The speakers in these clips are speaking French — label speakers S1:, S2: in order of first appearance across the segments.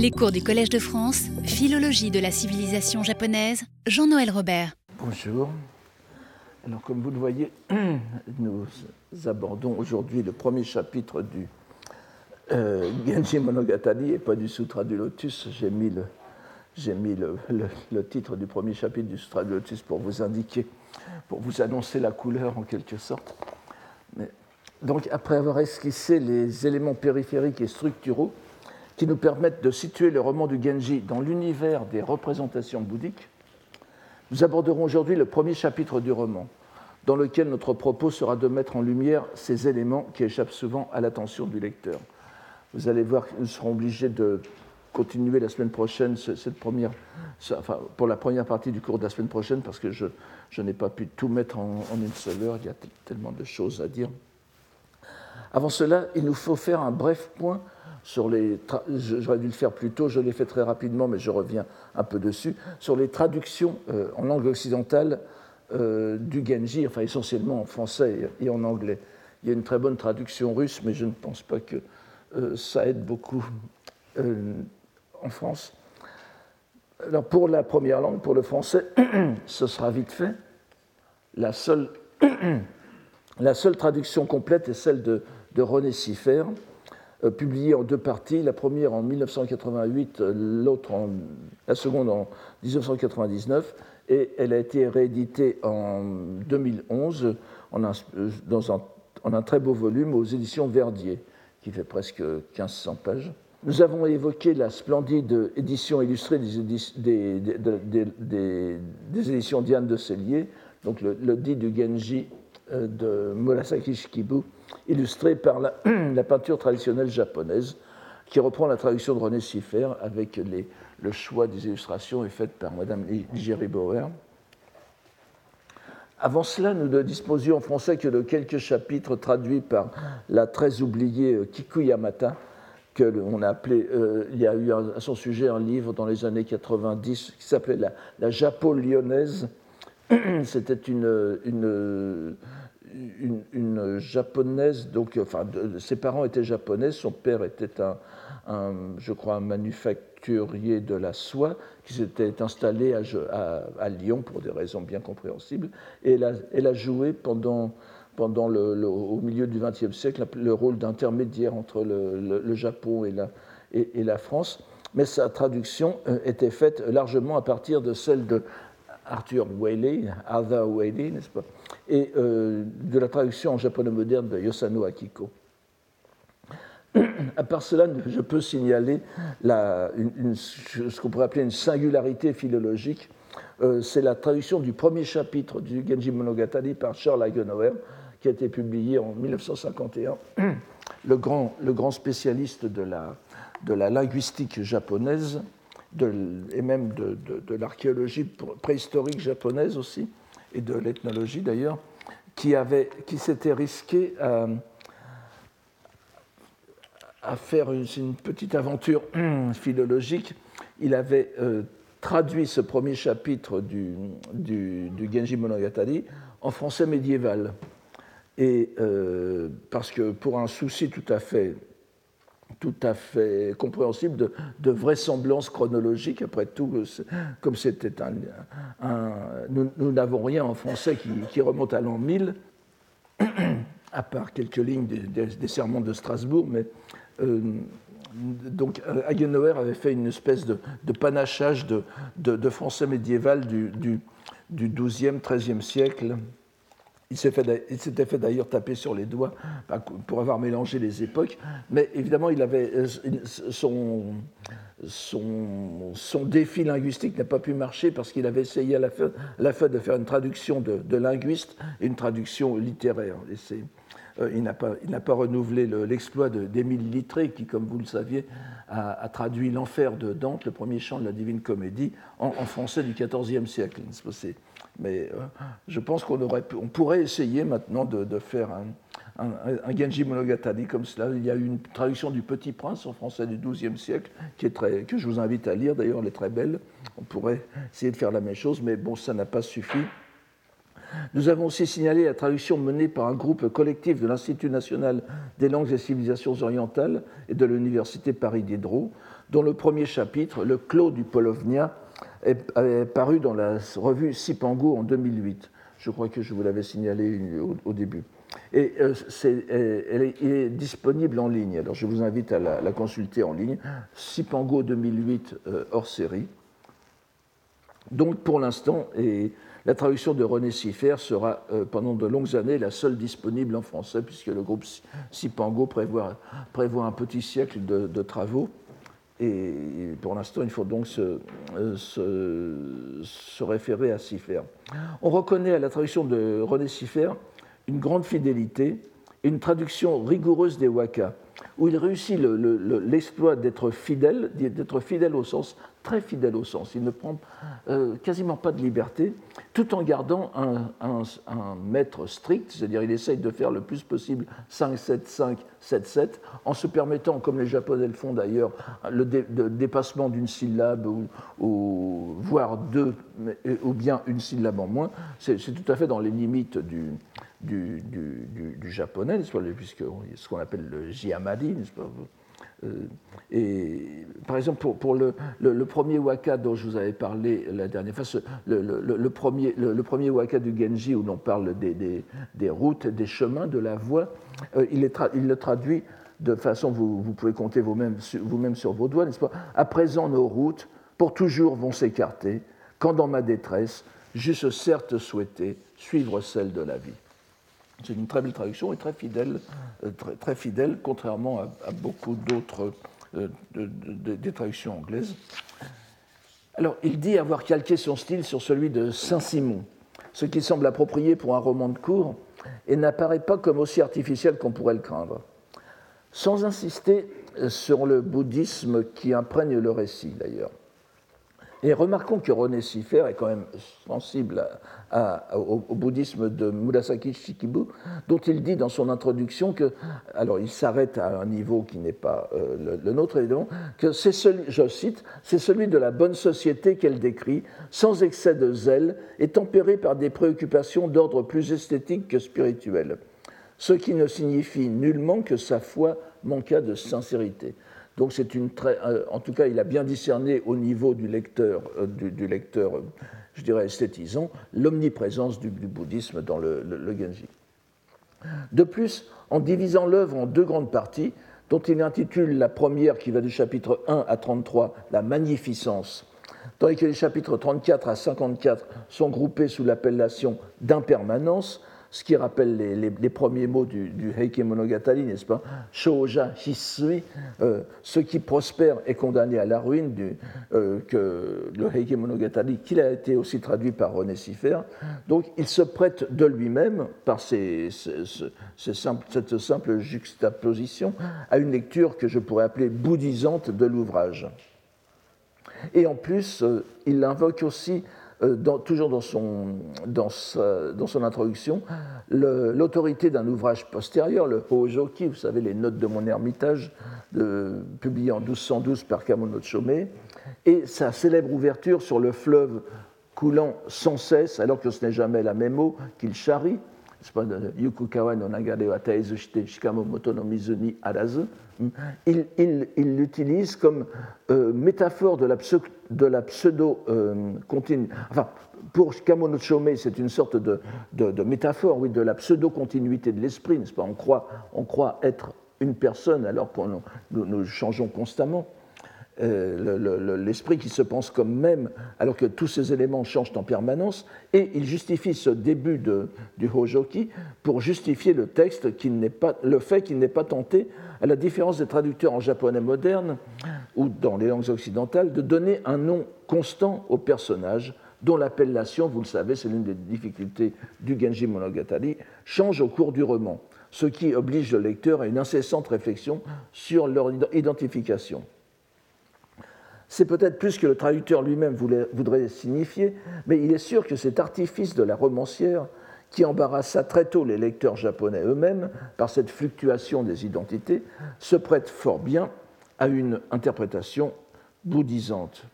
S1: Les cours du Collège de France, Philologie de la civilisation japonaise, Jean-Noël Robert.
S2: Bonjour. Alors, comme vous le voyez, nous abordons aujourd'hui le premier chapitre du euh, Genji Monogatari et pas du Sutra du Lotus. J'ai mis, le, titre du premier chapitre du Sutra du Lotus pour vous indiquer, pour vous annoncer la couleur en quelque sorte. Donc, après avoir esquissé les éléments périphériques et structuraux, qui nous permettent de situer le roman du Genji dans l'univers des représentations bouddhiques, nous aborderons aujourd'hui le premier chapitre du roman, dans lequel notre propos sera de mettre en lumière ces éléments qui échappent souvent à l'attention du lecteur. Vous allez voir que nous serons obligés de continuer la semaine prochaine, cette première, enfin, pour la première partie du cours de la semaine prochaine, parce que je, je n'ai pas pu tout mettre en, en, une seule heure, il y a tellement de choses à dire. Avant cela, il nous faut faire un bref point sur les. J'aurais dû le faire plus tôt, je l'ai fait très rapidement, mais je reviens un peu dessus, sur les traductions euh, en langue occidentale euh, du Genji, enfin essentiellement en français et en anglais. Il y a une très bonne traduction russe, mais je ne pense pas que euh, ça aide beaucoup en France. Alors pour la première langue, pour le français, ce sera vite fait. La seule, la seule traduction complète est celle de, de René Siffer, euh, publiée en deux parties, la première en 1988, euh, l'autre la seconde en 1999, et elle a été rééditée en 2011 en un, dans un, très beau volume aux éditions Verdier, qui fait presque 1500 pages. Nous avons évoqué la splendide édition illustrée des, éditions Diane de Cellier, donc le, dit du Genji euh, de Murasaki Shikibu, illustré par la, peinture traditionnelle japonaise, qui reprend la traduction de René Siffer avec le choix des illustrations est fait par Madame Ligeri Bauer. Avant cela, nous ne disposions en français que de quelques chapitres traduits par la très oubliée euh, Kiku Yamata, que on a appelé, euh, il y a eu à son sujet un livre dans les années 90 qui s'appelait La, la Japo-lyonnaise. C'était une une, japonaise, donc, enfin, ses parents étaient japonais, son père était un, je crois, un manufacturier de la soie qui s'était installé à, Lyon pour des raisons bien compréhensibles. Et elle a, joué pendant, pendant le, au milieu du XXe siècle le rôle d'intermédiaire entre le, Japon et la, et la France. Mais sa traduction euh, était faite largement à partir de celle de Arthur Whaley, Arthur Whaley, n'est-ce pas et euh, de la traduction en japonais moderne de Yosano Akiko. À part cela, je peux signaler ce qu'on pourrait appeler une singularité philologique. Euh, c'est la traduction du premier chapitre du Genji Monogatari par Charles Hagenauer, qui a été publié en 1951. Le grand, spécialiste de la linguistique japonaise et même de, de, l'archéologie préhistorique japonaise aussi, et de l'ethnologie d'ailleurs, qui, qui s'était risqué à, à faire une, petite aventure philologique. Il avait euh, traduit ce premier chapitre du, du, du, Genji Monogatari en français médiéval. Et euh, parce que pour un souci tout à fait tout à fait compréhensible de, de, vraisemblance chronologique. Après tout, comme c'était un, Nous n'avons rien en français qui, remonte à l'an 1000, à part quelques lignes des, sermons de Strasbourg, mais. Euh, donc, Hagenauer avait fait une espèce de, panachage de, français médiéval du, du, du 12e, 13e siècle, il s'était fait d'ailleurs taper sur les doigts pour avoir mélangé les époques, mais évidemment, il avait euh, son, défi linguistique n'a pas pu marcher parce qu'il avait essayé à la, fin, de faire une traduction de, linguiste et une traduction littéraire. Et euh, il n'a pas, renouvelé l'exploit d'Émile Littré, qui, comme vous le saviez, a, traduit L'Enfer de Dante, le premier chant de la Divine Comédie, en, en français du XIVe siècle. Mais euh, je pense qu'on on pourrait essayer maintenant de, faire un, un, Genji Monogatari comme cela. Il y a une traduction du Petit Prince en français du XIIe siècle, qui est très, que je vous invite à lire, d'ailleurs, elle est très belle. On pourrait essayer de faire la même chose, mais bon, ça n'a pas suffi. Nous avons aussi signalé la traduction menée par un groupe collectif de l'Institut national des langues et civilisations orientales et de l'Université Paris Diderot dont le premier chapitre, Le Clos du Polovnia, est, paru dans la revue Sipango en 2008. Je crois que je vous l'avais signalé au, début. Et euh, elle est, disponible en ligne. Alors je vous invite à la, consulter en ligne. Sipango 2008 euh, hors série. Donc pour l'instant, la traduction de René Siffer sera euh, pendant de longues années la seule disponible en français, puisque le groupe prévoit, prévoit un petit siècle de, travaux. Et pour l'instant, il faut donc se, euh, se, référer à Siffer. On reconnaît à la traduction de René Siffer une grande fidélité une traduction rigoureuse des wakas, où il réussit l'exploit d'être fidèle, d'être fidèle au sens très fidèle au sens. Il ne prend euh, quasiment pas de liberté, tout en gardant un, maître strict, c'est-à-dire il essaye de faire le plus possible 5-7-5, 7-7, en se permettant, comme les Japonais le font d'ailleurs, le, dépassement d'une syllabe ou, voire deux, ou bien une syllabe en moins. C'est tout à fait dans les limites du, du, du, japonais, puisque ce qu'on appelle le jiamadi, et par exemple, pour, le, premier waka dont je vous avais parlé la dernière fois, le, premier, waka du Genji où l'on parle des, routes, des chemins, de la voie, euh, il, le traduit de façon, vous, pouvez compter vous-même vous sur vos doigts, n'est-ce pas? À présent, nos routes, pour toujours, vont s'écarter, quand dans ma détresse, j'eusse certes souhaité suivre celle de la vie. C'est une très belle traduction et très fidèle, euh, très, fidèle contrairement à, beaucoup d'autres euh, des traductions anglaises. Alors, il dit avoir calqué son style sur celui de Saint-Simon, ce qui semble approprié pour un roman de cours et n'apparaît pas comme aussi artificiel qu'on pourrait le craindre. Sans insister sur le bouddhisme qui imprègne le récit, d'ailleurs. Et remarquons que René Siffer est quand même sensible au, bouddhisme de Murasaki Shikibu, dont il dit dans son introduction que, alors il s'arrête à un niveau qui n'est pas euh, le, nôtre évidemment, que c'est celui, je cite, c'est celui de la bonne société qu'elle décrit, sans excès de zèle et tempéré par des préoccupations d'ordre plus esthétique que spirituel, ce qui ne signifie nullement que sa foi manqua de sincérité. Donc c'est une très, euh, en tout cas, il a bien discerné au niveau du lecteur, euh, du, lecteur, je dirais esthétisant, l'omniprésence du, bouddhisme dans le, Genji. De plus, en divisant l'œuvre en deux grandes parties, dont il intitule la première, qui va du chapitre 1 à 33, la magnificence, tandis que les chapitres 34 à 54 sont groupés sous l'appellation d'impermanence, ce qui rappelle les, premiers mots du, Heike Monogatari, n'est-ce pas? Shoja Hisui, euh, ce qui prospère est condamné à la ruine, du, euh, que le Heike Monogatari, qu'il a été aussi traduit par René Siffer. Donc il se prête de lui-même, par cette simple juxtaposition, à une lecture que je pourrais appeler bouddhisante de l'ouvrage. Et en plus, euh, il invoque aussi euh, toujours dans son, dans, son introduction, l'autorité d'un ouvrage postérieur, le Hojoki, vous savez, les notes de mon ermitage, de, publié en 1212 par Kamono Chome, et sa célèbre ouverture sur le fleuve coulant sans cesse, alors que ce n'est jamais la même eau qu'il charrie, Yukukawa no Nagare wa il l'utilise comme euh, métaphore de la, de la pseudo euh. Enfin, pour Kamono Chome, c'est une sorte de, métaphore, oui, de la pseudo-continuité de l'esprit, n'est-ce pas? On croit, on croit être une personne alors que nous, nous changeons constamment. Euh, l'esprit qui se pense comme même, alors que tous ces éléments changent en permanence, et il justifie ce début de, du Hojoki pour justifier le texte qui n'est pas, le fait qu'il n'est pas tenté, à la différence des traducteurs en japonais moderne ou dans les langues occidentales, de donner un nom constant au personnage dont l'appellation, vous le savez, c'est l'une des difficultés du Genji Monogatari, change au cours du roman, ce qui oblige le lecteur à une incessante réflexion sur leur identification. C'est peut-être plus que le traducteur lui-même voudrait signifier, mais il est sûr que cet artifice de la romancière, qui embarrassa très tôt les lecteurs japonais eux-mêmes par cette fluctuation des identités, se prête fort bien à une interprétation bouddhisante.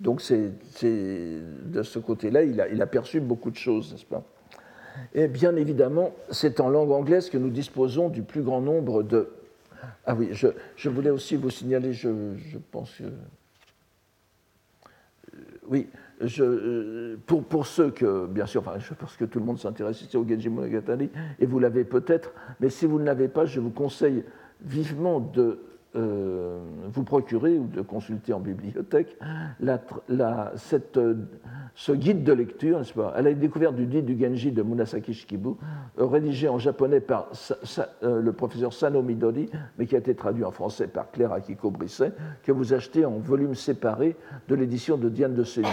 S2: Donc c'est de ce côté-là, il a, perçu beaucoup de choses, n'est-ce pas? Et bien évidemment, c'est en langue anglaise que nous disposons du plus grand nombre de Ah oui, je, voulais aussi vous signaler, je, je pense que. Oui, je, pour, ceux que, bien sûr, enfin, je pense que tout le monde s'intéresse ici au Genji Monogatari, et vous l'avez peut-être, mais si vous ne l'avez pas, je vous conseille vivement de euh, vous procurer ou de consulter en bibliothèque cette, euh, ce guide de lecture, n'est-ce pas, à la découverte du dit du Genji de Munasaki Shikibu, euh, rédigé en japonais par sa, sa, le professeur Sano Midori, mais qui a été traduit en français par Claire Akiko Brisset, que vous achetez en volume séparé de l'édition de Diane de Cellier.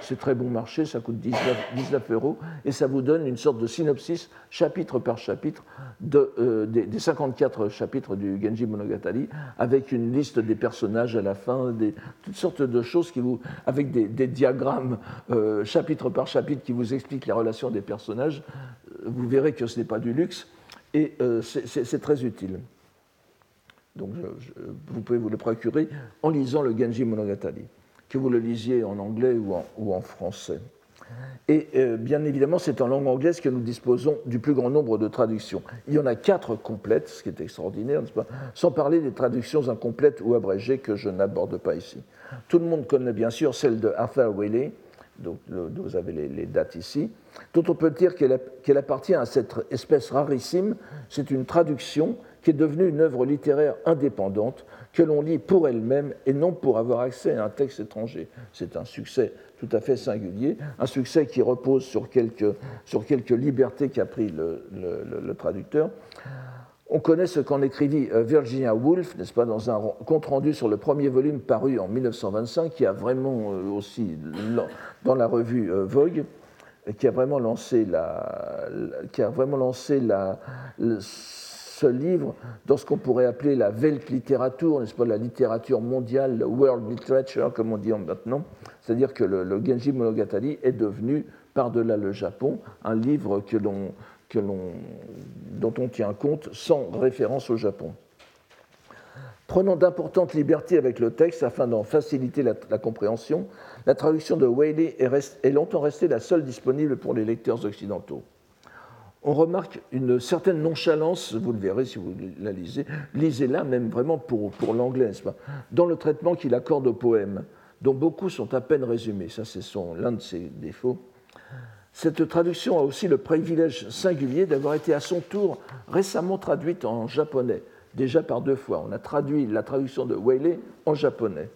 S2: C'est très bon marché, ça coûte 19, 19, euros, et ça vous donne une sorte de synopsis, chapitre par chapitre, de, euh, des, des, 54 chapitres du Genji Monogatari, avec une liste des personnages à la fin, des, toutes sortes de choses qui vous, avec des, des diagrammes euh, chapitre par chapitre qui vous expliquent les relations des personnages. Vous verrez que ce n'est pas du luxe et euh, c'est très utile. Donc vous pouvez vous le procurer en lisant le Genji Monogatari, que vous le lisiez en anglais ou en, français. Et euh, bien évidemment, c'est en langue anglaise que nous disposons du plus grand nombre de traductions. Il y en a quatre complètes, ce qui est extraordinaire, sans parler des traductions incomplètes ou abrégées que je n'aborde pas ici. Tout le monde connaît bien sûr celle de Arthur Willey, donc vous avez les, dates ici, dont on peut dire qu'elle qu appartient à cette espèce rarissime. C'est une traduction qui est devenue une œuvre littéraire indépendante que l'on lit pour elle-même et non pour avoir accès à un texte étranger. C'est un succès tout à fait singulier, un succès qui repose sur quelques, sur quelques libertés qu'a pris le, traducteur. On connaît ce qu'en écrivit Virginia Woolf, n'est-ce pas, dans un compte-rendu sur le premier volume paru en 1925, qui a vraiment aussi, dans la revue Vogue, qui a vraiment lancé la, qui a vraiment lancé la, ce livre dans ce qu'on pourrait appeler la Weltliteratur, n'est-ce pas, la littérature mondiale, le world literature, comme on dit maintenant. C'est-à-dire que le, Genji Monogatari est devenu, par-delà le Japon, un livre que que dont on tient compte sans référence au Japon. Prenant d'importantes libertés avec le texte afin d'en faciliter la, compréhension, la traduction de Whaley est, longtemps restée la seule disponible pour les lecteurs occidentaux on remarque une certaine nonchalance, vous le verrez si vous la lisez, lisez-la même vraiment pour, pour l'anglais, dans le traitement qu'il accorde au poème, dont beaucoup sont à peine résumés. Ça, c'est l'un de ses défauts. Cette traduction a aussi le privilège singulier d'avoir été à son tour récemment traduite en japonais, déjà par deux fois. On a traduit la traduction de Whaley en japonais.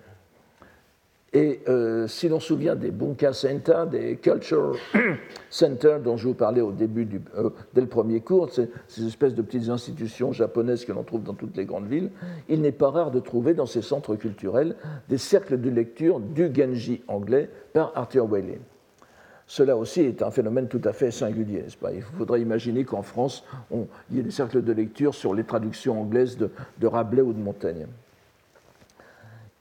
S2: Et euh, si l'on se souvient des Bunka Center, des Culture Center dont je vous parlais au début, euh, dès le premier cours, ces, ces, espèces de petites institutions japonaises que l'on trouve dans toutes les grandes villes, il n'est pas rare de trouver dans ces centres culturels des cercles de lecture du Genji anglais par Arthur Waley. Cela aussi est un phénomène tout à fait singulier, pas? Il faudrait imaginer qu'en France, il y ait des cercles de lecture sur les traductions anglaises de, Rabelais ou de Montaigne.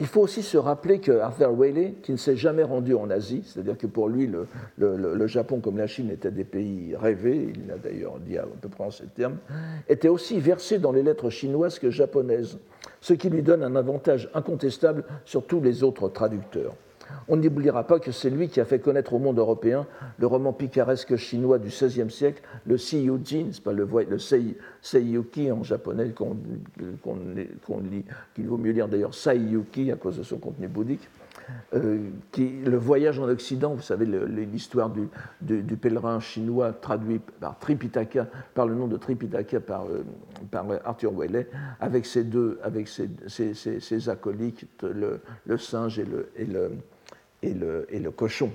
S2: Il faut aussi se rappeler que Arthur Waley, qui ne s'est jamais rendu en Asie, c'est-à-dire que pour lui, le, Japon comme la Chine étaient des pays rêvés, il l'a d'ailleurs dit à peu près en ces termes, était aussi versé dans les lettres chinoises que japonaises, ce qui lui donne un avantage incontestable sur tous les autres traducteurs. On n'oubliera pas que c'est lui qui a fait connaître au monde européen le roman picaresque chinois du XVIe siècle, le Seiyuji, c'est pas le, le sei, Seiyuki en japonais qu'on qu qu lit, qu'il vaut mieux lire d'ailleurs Saiyuki à cause de son contenu bouddhique. Euh, qui, le voyage en Occident, vous savez, l'histoire du, pèlerin chinois traduit par Tripitaka, par le nom de Tripitaka par, euh, Arthur Waley, avec ses deux, avec ses, ses, acolytes, le, singe et et le, et le, cochon.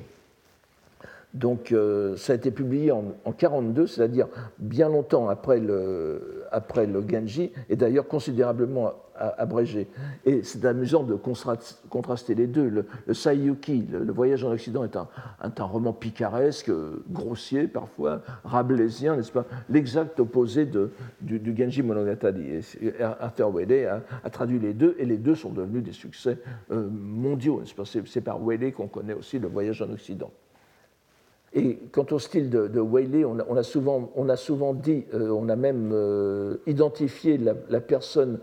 S2: Donc euh, ça a été publié en 1942, c'est-à-dire bien longtemps après le, après le Genji, et d'ailleurs considérablement abrégé. Et c'est amusant de contraster les deux. Le, le Saiyuki, le, Voyage en Occident, est un, un, roman picaresque, grossier parfois, rabelaisien, n'est-ce pas? L'exact opposé de, du, Genji Monogatari. Arthur Waley a, traduit les deux, et les deux sont devenus des succès euh, mondiaux. C'est par Waley qu'on connaît aussi le Voyage en Occident. Et quant au style de, de Whaley, on a, souvent, on a souvent dit, euh, on a même euh, identifié la, personne,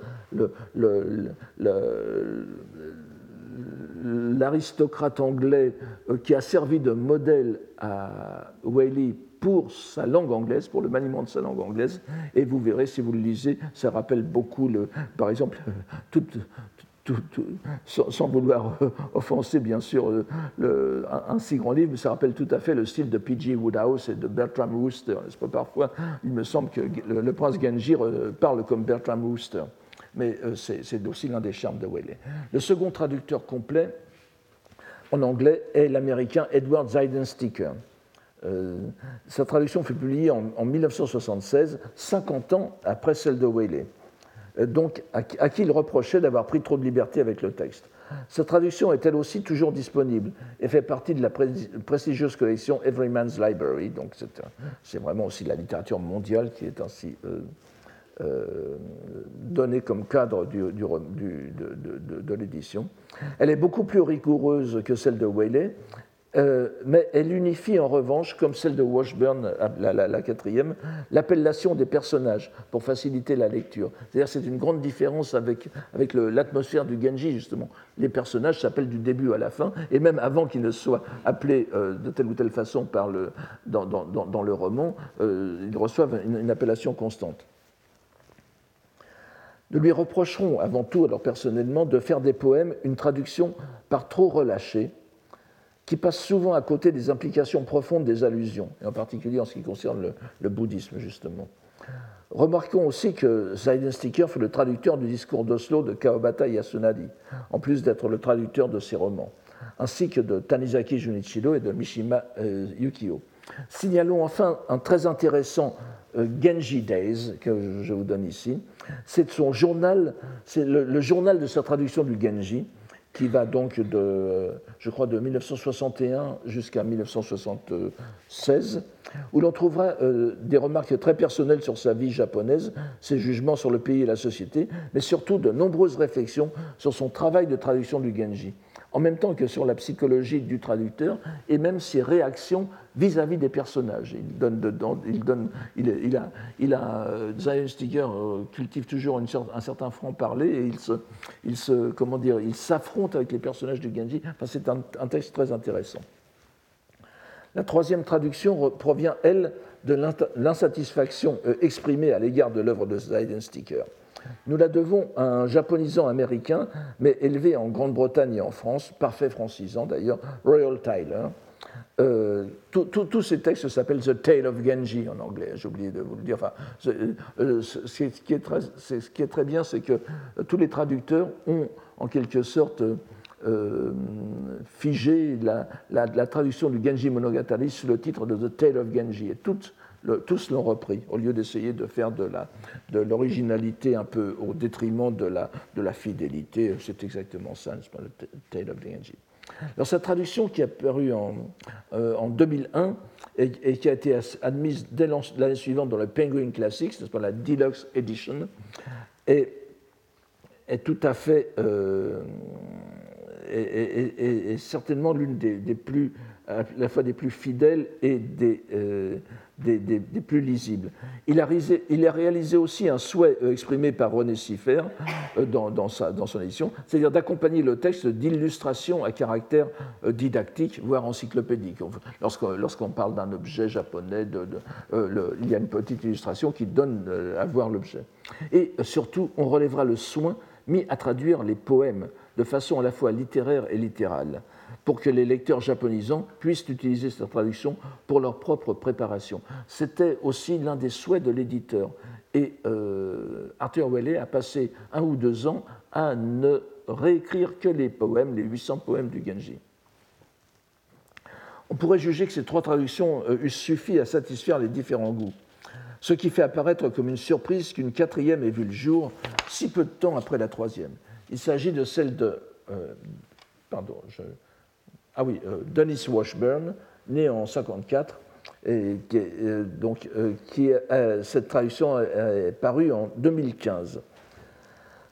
S2: l'aristocrate anglais euh, qui a servi de modèle à Whaley pour sa langue anglaise, pour le maniement de sa langue anglaise. Et vous verrez, si vous le lisez, ça rappelle beaucoup, par exemple, sans, vouloir offenser bien sûr le, un, si grand livre, ça rappelle tout à fait le style de P.G. Woodhouse et de Bertram Wooster. Pas? Parfois, il me semble que le, prince Genji parle comme Bertram Wooster, mais euh, c'est aussi l'un des charmes de Whaley. Le second traducteur complet en anglais est l'américain Edward Zeidensticker. Euh, sa traduction fut publiée en, en, 1976, 50 ans après celle de Whaley. Euh, donc à, qui il reprochait d'avoir pris trop de liberté avec le texte. Sa traduction est elle aussi toujours disponible et fait partie de la prestigieuse collection Everyman's Library. Donc c'est vraiment aussi la littérature mondiale qui est ainsi euh, euh, donnée comme cadre de, de l'édition. Elle est beaucoup plus rigoureuse que celle de Whaley euh, mais elle unifie en revanche, comme celle de Washburn, la, quatrième, l'appellation des personnages pour faciliter la lecture. C'est-à-dire c'est une grande différence avec, avec l'atmosphère du Genji, justement. Les personnages s'appellent du début à la fin, et même avant qu'ils ne soient appelés euh, de telle ou telle façon dans, le roman, euh, ils reçoivent une, une, appellation constante. Nous lui reprocherons avant tout, alors personnellement, de faire des poèmes une traduction par trop relâchée, qui passe souvent à côté des implications profondes des allusions, et en particulier en ce qui concerne le, bouddhisme, justement. Remarquons aussi que Sticker fut le traducteur du discours d'Oslo de Kawabata Yasunari, en plus d'être le traducteur de ses romans, ainsi que de Tanizaki Junichiro et de Mishima euh, Yukio. Signalons enfin un très intéressant euh, Genji Days que je vous donne ici. C'est son journal, c'est le, journal de sa traduction du Genji, qui va donc de, je crois, de 1961 jusqu'à 1976, où l'on trouvera euh, des remarques très personnelles sur sa vie japonaise, ses jugements sur le pays et la société, mais surtout de nombreuses réflexions sur son travail de traduction du Genji en même temps que sur la psychologie du traducteur et même ses réactions vis-à-vis des personnages. Il donne il il, cultive toujours un certain franc-parler et il se, il il s'affronte avec les personnages du Genji. C'est un, texte très intéressant. La troisième traduction provient, elle, de l'insatisfaction euh, exprimée à l'égard de l'œuvre de Sticker. Nous la devons à un japonisant américain, mais élevé en Grande-Bretagne et en France, parfait francisant d'ailleurs, Royal Tyler. Euh, tous ces textes s'appellent The Tale of Genji en anglais, j'ai oublié de vous le dire. Enfin, euh, ce, qui est très, bien, c'est que tous les traducteurs ont en quelque sorte euh, figé la, la, traduction du Genji Monogatari sous le titre de The Tale of Genji. Et toutes tous l'ont repris, au lieu d'essayer de faire de l'originalité un peu au détriment de la, fidélité. C'est exactement ça, n'est-ce pas, le Tale of the Genji. Alors, sa traduction qui est apparue en, euh, en 2001 et, qui a été admise dès l'année suivante dans le Penguin Classics, n'est-ce pas, la Deluxe Edition, est, tout à fait. Euh, certainement l'une des, des, plus, à la fois des plus fidèles et des, euh, des, plus lisibles. Il a, réalisé, aussi un souhait euh, exprimé par René Siffer euh, dans, dans, son édition, c'est-à-dire d'accompagner le texte d'illustrations à caractère euh, didactique, voire encyclopédique. Lorsqu'on parle d'un objet japonais, il y a une petite illustration qui donne à voir l'objet. Et surtout, on relèvera le soin mis à traduire les poèmes de façon à la fois littéraire et littérale pour que les lecteurs japonisants puissent utiliser cette traduction pour leur propre préparation. C'était aussi l'un des souhaits de l'éditeur. Et euh, Arthur Whaley a passé un ou deux ans à ne réécrire que les poèmes, les 800 poèmes du Genji. On pourrait juger que ces trois traductions euh, eussent suffi à satisfaire les différents goûts, ce qui fait apparaître comme une surprise qu'une quatrième ait vu le jour si peu de temps après la troisième. Il s'agit de celle de... Euh, pardon, je, ah oui, euh, Dennis Washburn, né en 54, et euh, euh, cette traduction est, parue en 2015.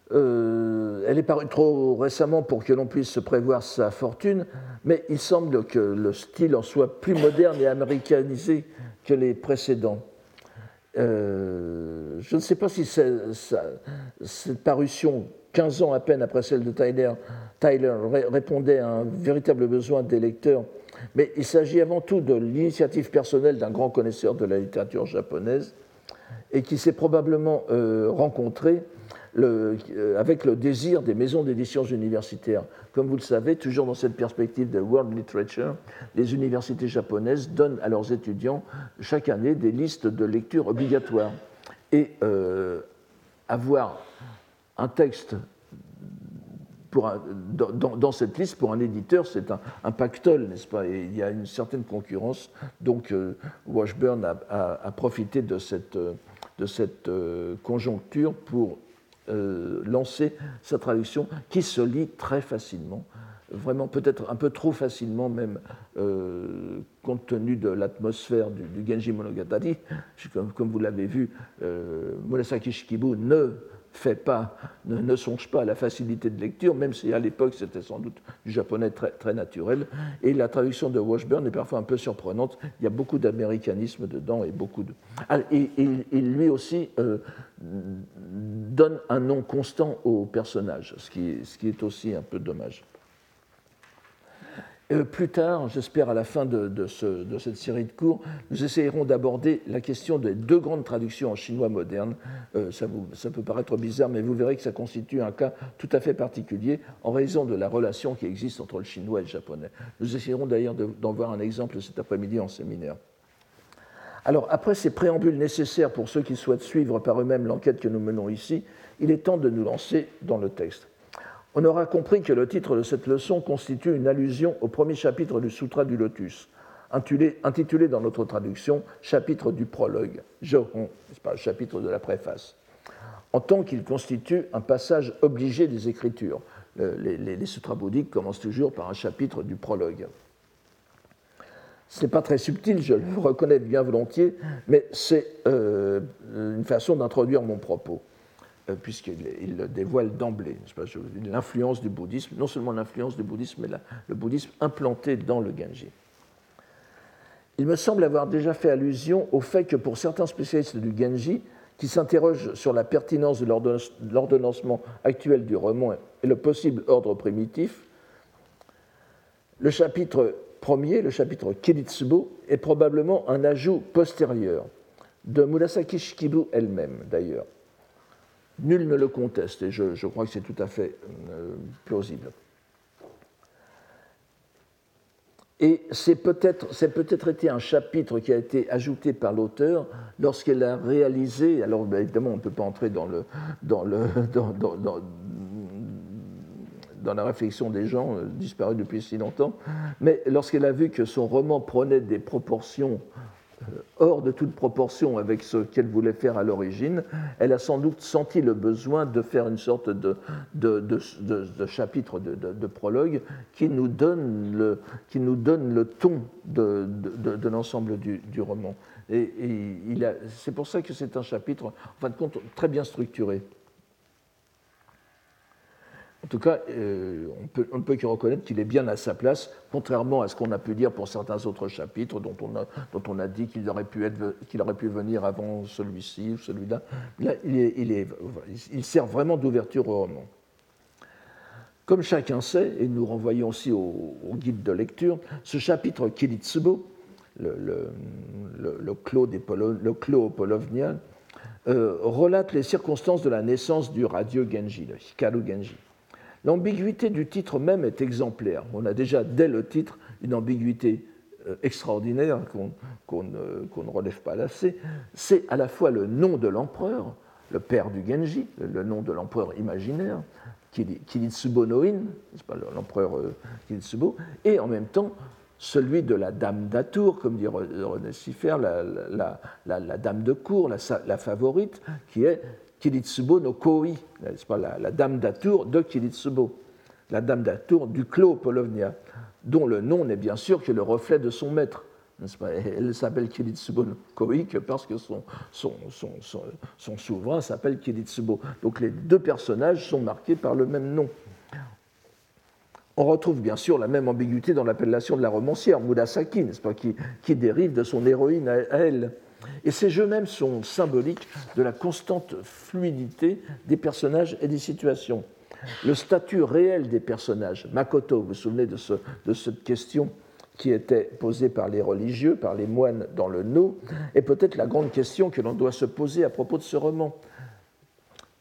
S2: elle est parue trop récemment pour que l'on puisse se prévoir sa fortune, mais il semble que le style en soit plus moderne et américanisé que les précédents. Je ne sais pas si cette parution, 15 ans à peine après celle de Tyler, répondait à un véritable besoin des lecteurs, mais il s'agit avant tout de l'initiative personnelle d'un grand connaisseur de la littérature japonaise et qui s'est probablement euh, rencontré euh, avec le désir des maisons d'édition universitaires. Comme vous le savez, toujours dans cette perspective de World Literature, les universités japonaises donnent à leurs étudiants chaque année des listes de lecture obligatoires. Et euh, avoir un texte dans, cette liste, pour un éditeur, c'est un, pactole, n'est-ce pas? Et il y a une certaine concurrence. Donc, euh, Washburn a, profité de cette, cette conjoncture pour euh, lancer sa traduction qui se lit très facilement, vraiment peut-être un peu trop facilement même, euh, compte tenu de l'atmosphère du, Genji Monogatari. Comme, vous l'avez vu, euh, Murasaki Shikibu ne fait pas, ne, songe pas à la facilité de lecture, même si à l'époque c'était sans doute du japonais très, naturel. Et la traduction de Washburn est parfois un peu surprenante. Il y a beaucoup d'américanisme dedans et beaucoup de. Ah, et, lui aussi euh, donne un nom constant au personnage, ce qui est aussi un peu dommage. Euh, plus tard, j'espère à la fin de, cette série de cours, nous essayerons d'aborder la question des deux grandes traductions en chinois moderne. Euh, ça, peut paraître bizarre, mais vous verrez que ça constitue un cas tout à fait particulier en raison de la relation qui existe entre le chinois et le japonais. Nous essayerons d'ailleurs d'en voir un exemple cet après-midi en séminaire. Alors, après ces préambules nécessaires pour ceux qui souhaitent suivre par eux-mêmes l'enquête que nous menons ici, il est temps de nous lancer dans le texte on aura compris que le titre de cette leçon constitue une allusion au premier chapitre du Sutra du Lotus, intitulé, dans notre traduction Chapitre du prologue, Johon, pas le chapitre de la préface, en tant qu'il constitue un passage obligé des Écritures. Les, sutras bouddhiques commencent toujours par un chapitre du prologue. Ce n'est pas très subtil, je le reconnais bien volontiers, mais c'est euh, une façon d'introduire mon propos. Euh, puisqu'il dévoile d'emblée l'influence du bouddhisme, non seulement l'influence du bouddhisme, mais le bouddhisme implanté dans le Genji. Il me semble avoir déjà fait allusion au fait que pour certains spécialistes du Genji, qui s'interrogent sur la pertinence de l'ordonnancement actuel du roman et le possible ordre primitif, le chapitre premier, le chapitre Kiritsubo, est probablement un ajout postérieur de Murasaki Shikibu elle-même, d'ailleurs. Nul ne le conteste et je, crois que c'est tout à fait euh, plausible. Et c'est peut-être peut été un chapitre qui a été ajouté par l'auteur lorsqu'elle a réalisé, alors ben, évidemment on ne peut pas entrer dans, la réflexion des gens euh, disparus depuis si longtemps, mais lorsqu'elle a vu que son roman prenait des proportions hors de toute proportion avec ce qu'elle voulait faire à l'origine, elle a sans doute senti le besoin de faire une sorte de, chapitre de, prologue qui nous donne le, qui nous donne le ton de, l'ensemble du, roman. Et, et c'est pour ça que c'est un chapitre, en fin de compte, très bien structuré. En tout cas, euh, on, ne peut que reconnaître qu'il est bien à sa place, contrairement à ce qu'on a pu dire pour certains autres chapitres dont on a, dit qu'il aurait, pu venir avant celui-ci ou celui-là. Là, il, sert vraiment d'ouverture au roman. Comme chacun sait, et nous renvoyons aussi au, guide de lecture, ce chapitre Kilitsubo, le, le, le, clos, euh, relate les circonstances de la naissance du radieux Genji, le Hikaru Genji. L'ambiguïté du titre même est exemplaire. On a déjà, dès le titre, une ambiguïté euh, extraordinaire qu'on ne, relève pas assez. C'est à la fois le nom de l'empereur, le père du Genji, le nom de l'empereur imaginaire, Kiritsubo Noin, l'empereur euh, Kiritsubo, et en même temps celui de la dame d'Atour, comme dit René Siffer, la, dame de cour, la, favorite, qui est Kiritsubo no Koi, pas, la, dame d'Atour de Kiritsubo, la dame d'Atour du clos Polovnia, dont le nom n'est bien sûr que le reflet de son maître. Pas Elle s'appelle Kiritsubo no Koi que parce que son, souverain s'appelle Kiritsubo. Donc les deux personnages sont marqués par le même nom. On retrouve bien sûr la même ambiguïté dans l'appellation de la romancière, Murasaki, qui, qui, dérive de son héroïne à elle. Et ces jeux mêmes sont symboliques de la constante fluidité des personnages et des situations. le statut réel des personnages. Makoto, vous vous souvenez de, ce, de cette question qui était posée par les religieux, par les moines dans le No, et peut-être la grande question que l'on doit se poser à propos de ce roman.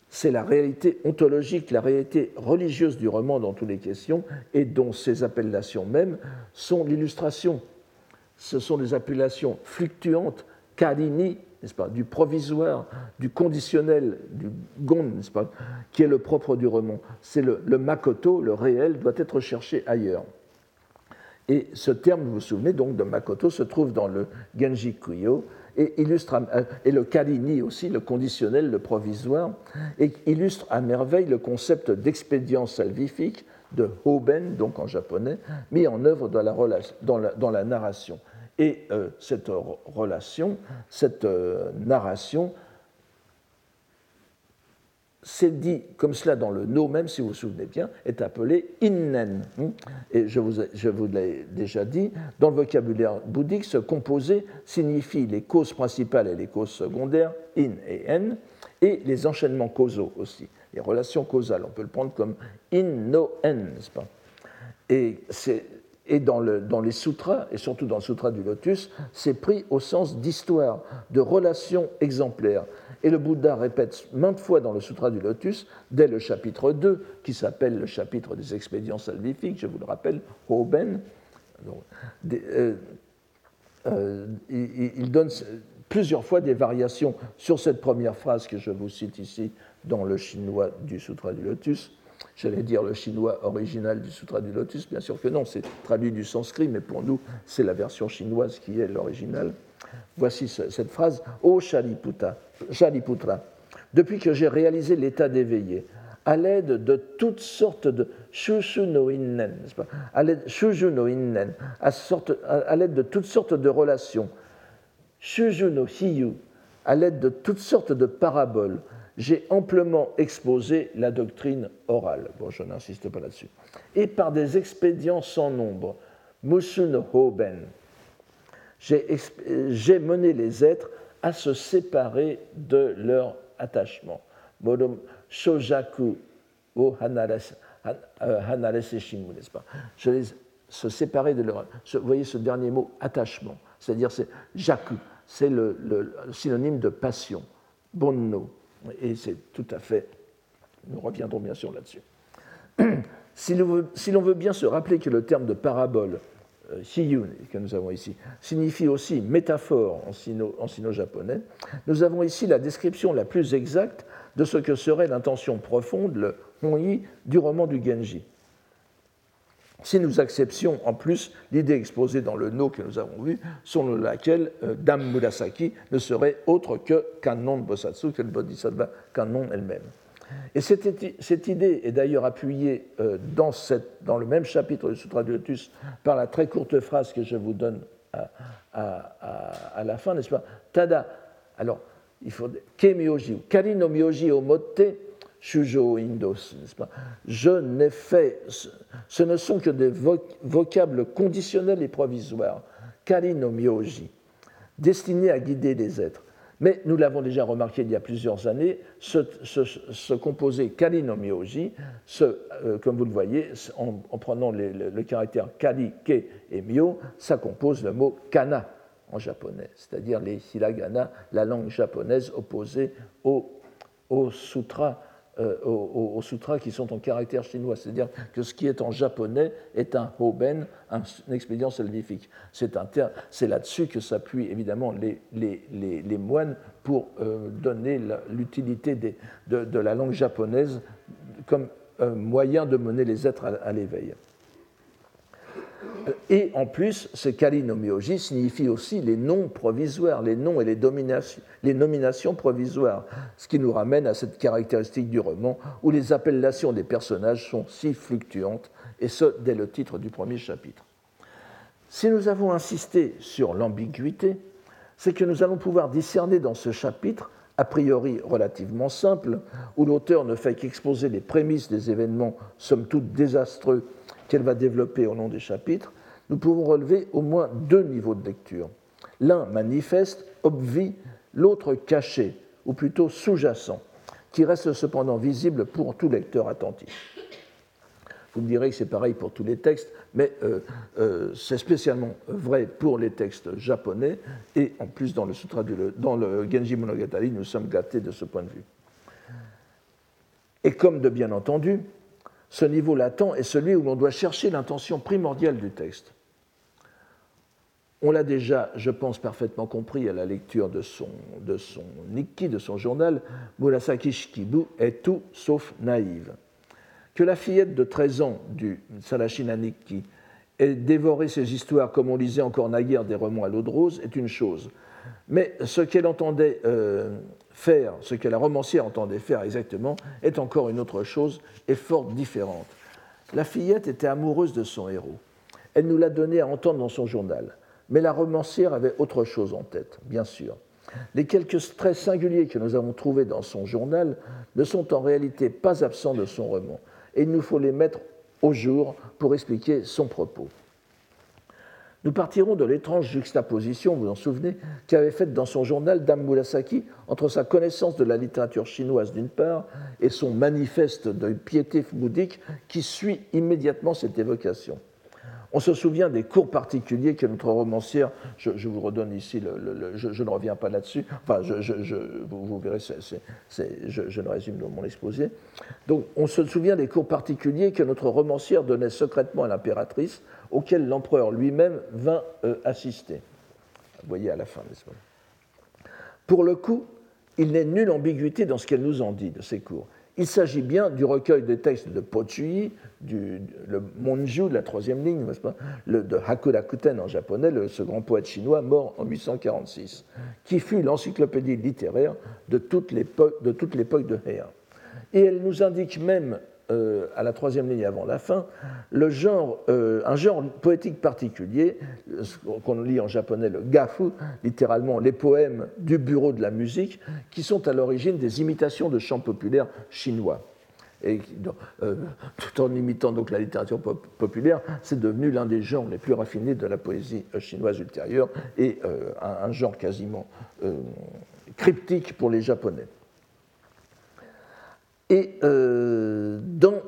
S2: C'est la réalité ontologique, la réalité religieuse du roman dans toutes les questions, et dont ces appellations mêmes sont l'illustration. Ce sont des appellations fluctuantes, karini, n'est-ce pas, du provisoire, du conditionnel, du gon, n'est-ce pas, qui est le propre du roman. C'est le, makoto, le réel, doit être cherché ailleurs. Et ce terme, vous vous souvenez donc de Makoto, se trouve dans le Genji Kuyo et, illustre, et le Kalini aussi, le conditionnel, le provisoire, et illustre à merveille le concept d'expédient salvifique, de Hoben, donc en japonais, mis en œuvre dans la narration. Et euh, cette relation, cette euh, narration c'est dit comme cela dans le no, même si vous vous souvenez bien, est appelé innen. Et je vous, je vous l'ai déjà dit, dans le vocabulaire bouddhique, ce composé signifie les causes principales et les causes secondaires, in et en, et les enchaînements causaux aussi, les relations causales. On peut le prendre comme in no en, n'est-ce pas? Et, et dans, le, dans, les sutras, et surtout dans le sutra du lotus, c'est pris au sens d'histoire, de relations exemplaires. Et le Bouddha répète maintes fois dans le Sutra du Lotus, dès le chapitre 2, qui s'appelle le chapitre des expédients salvifiques, je vous le rappelle, Hoben, euh, euh, il, donne plusieurs fois des variations sur cette première phrase que je vous cite ici dans le chinois du Sutra du Lotus. J'allais dire le chinois original du Sutra du Lotus, bien sûr que non, c'est traduit du sanskrit, mais pour nous, c'est la version chinoise qui est l'original. Voici cette phrase. Ô Shariputra, depuis que j'ai réalisé l'état d'éveillé, à l'aide de toutes sortes de no innen, à l'aide innen, à l'aide de toutes sortes de relations, no hiyu, à l'aide de toutes sortes de paraboles, j'ai amplement exposé la doctrine orale. Bon, je n'insiste pas là-dessus. Et par des expédients sans nombre, musu no hoben, j'ai mené les êtres à se séparer de leur attachement. shojaku o hanarese shimu, n'est-ce pas? Je les se séparer de leur. Vous voyez ce dernier mot, attachement, c'est-à-dire c'est jaku, c'est le, synonyme de passion, bonno, et c'est tout à fait. Nous reviendrons bien sûr là-dessus. Si l'on veut bien se rappeler que le terme de parabole Shiyun, euh, que nous avons ici, signifie aussi métaphore en sino-japonais, nous avons ici la description la plus exacte de ce que serait l'intention profonde, le honyi, du roman du Genji. Si nous acceptions en plus l'idée exposée dans le no que nous avons vu, selon laquelle euh, Dame Murasaki ne serait autre que Kannon Bosatsu, que le Bodhisattva Kannon elle-même. Et cette, idée est d'ailleurs appuyée euh, dans, le même chapitre du Sutra du Lotus par la très courte phrase que je vous donne à, la fin, n'est-ce pas? Tada. Alors, il faut. Kemyoji, Kari no myoji omote shujo indos, n'est-ce pas? Je n'ai fait. Ce ne sont que des vocables conditionnels et provisoires. Kari no myoji, destinés à guider les êtres. Mais nous l'avons déjà remarqué il y a plusieurs années, ce, composé kali no myoji, euh, comme vous le voyez, en, prenant le, caractère kali, ke et myo, ça compose le mot kana en japonais, c'est-à-dire les hiragana, la langue japonaise opposée au, au sutra euh, aux, sutras qui sont en caractère chinois. C'est-à-dire que ce qui est en japonais est un hoben, un, expédient salvifique. C'est là-dessus que s'appuient évidemment les, moines pour euh, donner l'utilité de, de, la langue japonaise comme euh, moyen de mener les êtres à l'éveil. Et en plus, ce kalinomyoji signifie aussi les noms provisoires, les noms et les, les, nominations provisoires, ce qui nous ramène à cette caractéristique du roman où les appellations des personnages sont si fluctuantes, et ce, dès le titre du premier chapitre. Si nous avons insisté sur l'ambiguïté, c'est que nous allons pouvoir discerner dans ce chapitre, a priori relativement simple, où l'auteur ne fait qu'exposer les prémices des événements somme toute désastreux qu'elle va développer au long des chapitres, nous pouvons relever au moins deux niveaux de lecture. L'un manifeste, obvi, l'autre caché, ou plutôt sous-jacent, qui reste cependant visible pour tout lecteur attentif. Vous me direz que c'est pareil pour tous les textes, mais euh, euh, c'est spécialement vrai pour les textes japonais, et en plus dans le, sutra dans le Genji Monogatari, nous sommes gâtés de ce point de vue. Et comme de bien entendu, ce niveau latent est celui où l'on doit chercher l'intention primordiale du texte. On l'a déjà, je pense, parfaitement compris à la lecture de son, de son Nikki, de son journal, Murasaki Shikibu est tout sauf naïve. Que la fillette de 13 ans du Salashina Nikki ait dévoré ses histoires comme on lisait encore naguère des romans à l'eau de rose est une chose. Mais ce qu'elle entendait euh, faire, ce que la romancière entendait faire exactement, est encore une autre chose et fort différente. La fillette était amoureuse de son héros. Elle nous l'a donné à entendre dans son journal. Mais la romancière avait autre chose en tête, bien sûr. Les quelques traits singuliers que nous avons trouvés dans son journal ne sont en réalité pas absents de son roman, et il nous faut les mettre au jour pour expliquer son propos. Nous partirons de l'étrange juxtaposition, vous en souvenez, qu'avait faite dans son journal Dame Murasaki entre sa connaissance de la littérature chinoise d'une part et son manifeste de piété bouddhique qui suit immédiatement cette évocation. On se souvient des cours particuliers que notre romancière, je, vous redonne ici, le, je, ne reviens pas là-dessus, enfin, vous, verrez, je, ne résume mon exposé. Donc, on se souvient des cours particuliers que notre romancière donnait secrètement à l'impératrice, auxquels l'empereur lui-même vint euh, assister. Vous voyez à la fin, n'est-ce pas? Pour le coup, il n'est nulle ambiguïté dans ce qu'elle nous en dit de ces cours. Il s'agit bien du recueil des textes de Pochui, du, le Monju de la troisième ligne, pas, le, de Hakurakuten en japonais, le, ce grand poète chinois mort en 846, qui fut l'encyclopédie littéraire de toute l'époque de Heian. Et elle nous indique même euh, à la troisième ligne avant la fin, euh, un genre poétique particulier, qu'on lit en japonais le gafu, littéralement les poèmes du bureau de la musique, qui sont à l'origine des imitations de chants populaires chinois. Euh, tout en imitant donc la littérature populaire, c'est devenu l'un des genres les plus raffinés de la poésie chinoise ultérieure et un, genre quasiment cryptique pour les Japonais. Et euh, dans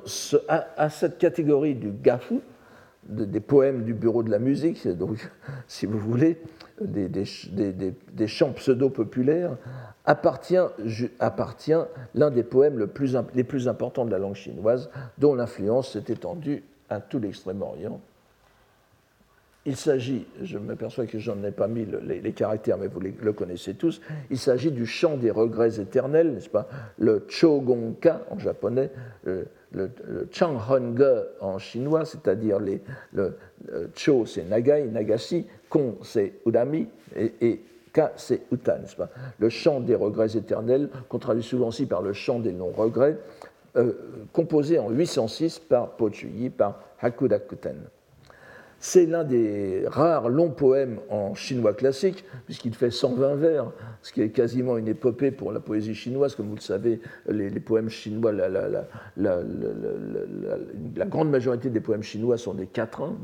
S2: à, cette catégorie du gafu, des poèmes du bureau de la musique, donc, si vous voulez, des, des, chants pseudo-populaires, appartient, appartient l'un des poèmes les plus importants de la langue chinoise, dont l'influence s'est étendue à tout l'Extrême-Orient il s'agit, je m'aperçois que je n'en ai pas mis les, caractères, mais vous le connaissez tous, il s'agit du chant des regrets éternels, n'est-ce pas? Le Chogonka en japonais, le, le, Changhenge en chinois, c'est-à-dire le, le, Cho c'est Nagai, Nagashi, Kon c'est Udami et, Ka c'est Uta, n'est-ce pas? Le chant des regrets éternels, qu'on traduit souvent aussi par le chant des non-regrets, euh, composé en 806 par Pochuyi, par Hakudakuten. C'est l'un des rares longs poèmes en chinois classique, puisqu'il fait 120 vers, ce qui est quasiment une épopée pour la poésie chinoise. Comme vous le savez, les, poèmes chinois, la, grande majorité des poèmes chinois sont des quatrains,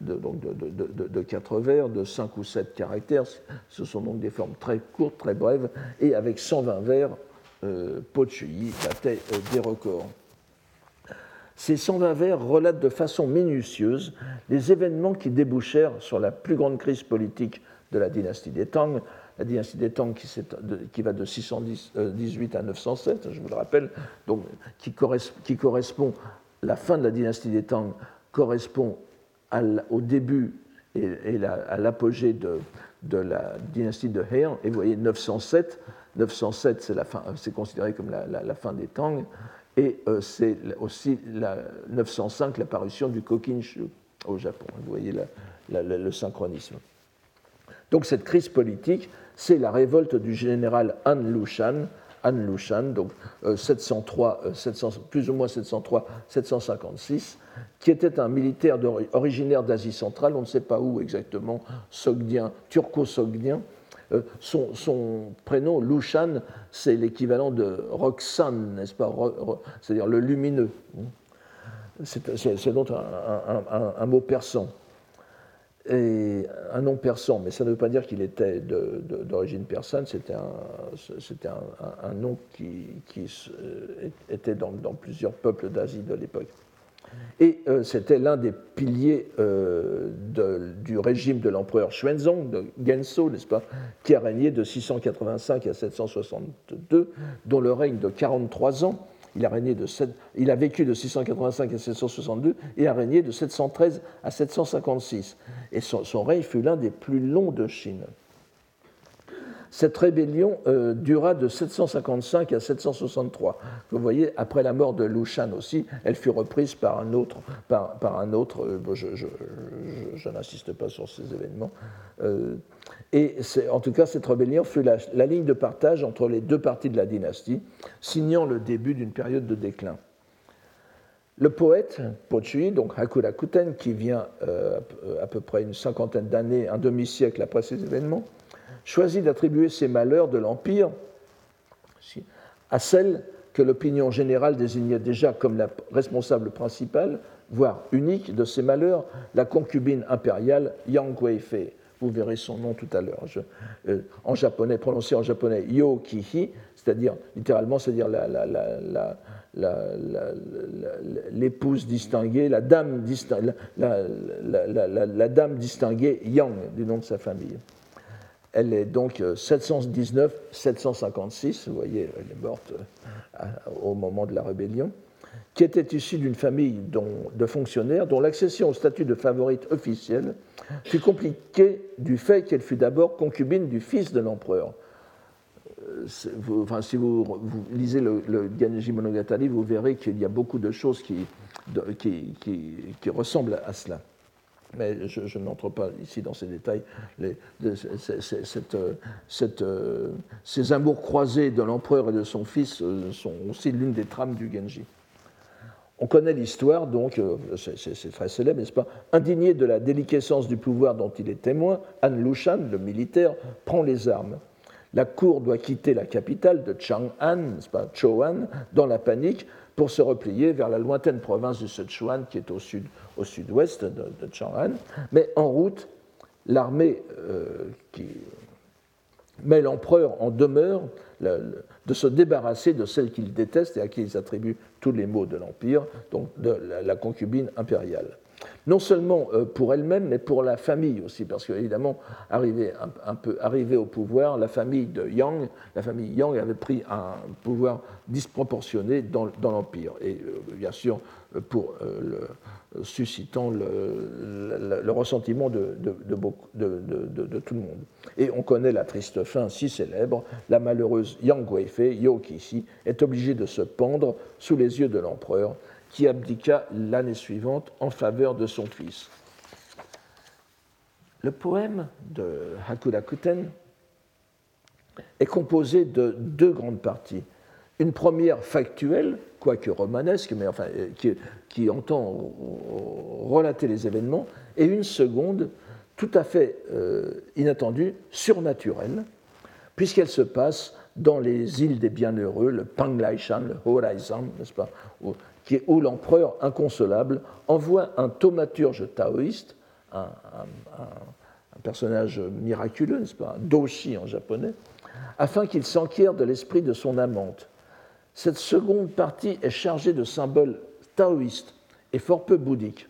S2: de, quatre vers, de 5 ou 7 caractères. Ce sont donc des formes très courtes, très brèves, et avec 120 vers, euh, Po Chuyi battait euh, des records. Ces 120 vers relatent de façon minutieuse les événements qui débouchèrent sur la plus grande crise politique de la dynastie des Tang, la dynastie des Tang qui, va de 618 à 907, je vous le rappelle, donc, qui, correspond, la fin de la dynastie des Tang correspond au début et, à l'apogée de, la dynastie de Heian, et vous voyez 907, 907 c'est considéré comme la, la, fin des Tang, et euh, c'est aussi la 905, l'apparition du Kokinshu au Japon. Vous voyez le synchronisme. Donc cette crise politique, c'est la révolte du général Han Lushan, Han Lushan, donc 703, euh, 700, euh, plus ou moins 703-756, qui était un militaire originaire d'Asie centrale, on ne sait pas où exactement, sogdien, turco-sogdien, euh, son, prénom, Lushan, c'est l'équivalent de Roxane, n'est-ce pas? C'est-à-dire le lumineux. C'est donc un, mot persan. et un nom persan, mais ça ne veut pas dire qu'il était d'origine persane, c'était un, nom qui, qui était dans, plusieurs peuples d'Asie de l'époque. Et euh, c'était l'un des piliers euh, du régime de l'empereur Xuanzong, de Genso, n'est-ce pas, qui a régné de 685 à 762, dont le règne de 43 ans il a, régné de il a vécu de 685 à 762 et a régné de 713 à 756. Et son règne fut l'un des plus longs de Chine. Cette rébellion euh, dura de 755 à 763. Vous voyez, après la mort de Lushan aussi, elle fut reprise par un autre. Par, un autre euh, je, n'insiste pas sur ces événements. Euh, et en tout cas, cette rébellion fut la, ligne de partage entre les deux parties de la dynastie, signant le début d'une période de déclin. Le poète Pochui, donc Hakura Kuten, qui vient à peu près une cinquantaine d'années, un demi-siècle après ces événements, choisit d'attribuer ces malheurs de l'Empire à celle que l'opinion générale désignait déjà comme la responsable principale, voire unique de ces malheurs, la concubine impériale Yang Weifei. Vous verrez son nom tout à l'heure. Euh, en japonais, prononcé en japonais Yo Kihi, c'est-à-dire littéralement, c'est-à-dire l'épouse distinguée, la dame distinguée Yang du nom de sa famille. Elle est donc 719-756, euh, vous voyez, elle est morte euh, au moment de la rébellion, qui était issue d'une famille de fonctionnaires dont l'accession au statut de favorite officielle fut compliquée du fait qu'elle fut d'abord concubine du fils de l'empereur. Euh, si vous, lisez le, le, Monogatari, vous verrez qu'il y a beaucoup de choses qui ressemblent à cela mais je, n'entre pas ici dans ces détails. ces amours croisés de l'empereur et de son fils euh, sont aussi l'une des trames du Genji. On connaît l'histoire, donc, euh, c'est très célèbre, n'est-ce pas? Indigné de la déliquescence du pouvoir dont il est témoin, Han Lushan, le militaire, prend les armes. La cour doit quitter la capitale de Chang'an, n'est-ce pas, Chou'an, dans la panique, pour se replier vers la lointaine province du Sichuan, qui est au sud, au sud-ouest de, de, Chang'an. Mais en route, l'armée euh, qui met l'empereur en demeure de se débarrasser de celle qu'il déteste et à qui il attribue tous les maux de l'empire, donc de la concubine impériale non seulement euh, pour elle-même, mais pour la famille aussi, parce qu'évidemment, arrivé, un, au pouvoir, la famille de Yang, la famille Yang avait pris un pouvoir disproportionné dans, l'Empire. Et euh, bien sûr, pour euh, suscitant le, ressentiment de, de, tout le monde. Et on connaît la triste fin si célèbre, la malheureuse Yang Guifei, Yo Kixi, est obligée de se pendre sous les yeux de l'empereur qui abdiqua l'année suivante en faveur de son fils. Le poème de Kuten est composé de deux grandes parties. Une première factuelle, quoique romanesque, mais enfin, qui, entend relater les événements, et une seconde tout à fait euh, inattendue, surnaturelle, puisqu'elle se passe dans les îles des bienheureux, le Panglaishan, le Horizon, n'est-ce pas, où l'empereur inconsolable envoie un thaumaturge taoïste, un, personnage miraculeux, n'est-ce pas, un doshi en japonais, afin qu'il s'enquiert de l'esprit de son amante. Cette seconde partie est chargée de symboles taoïstes et fort peu bouddhiques.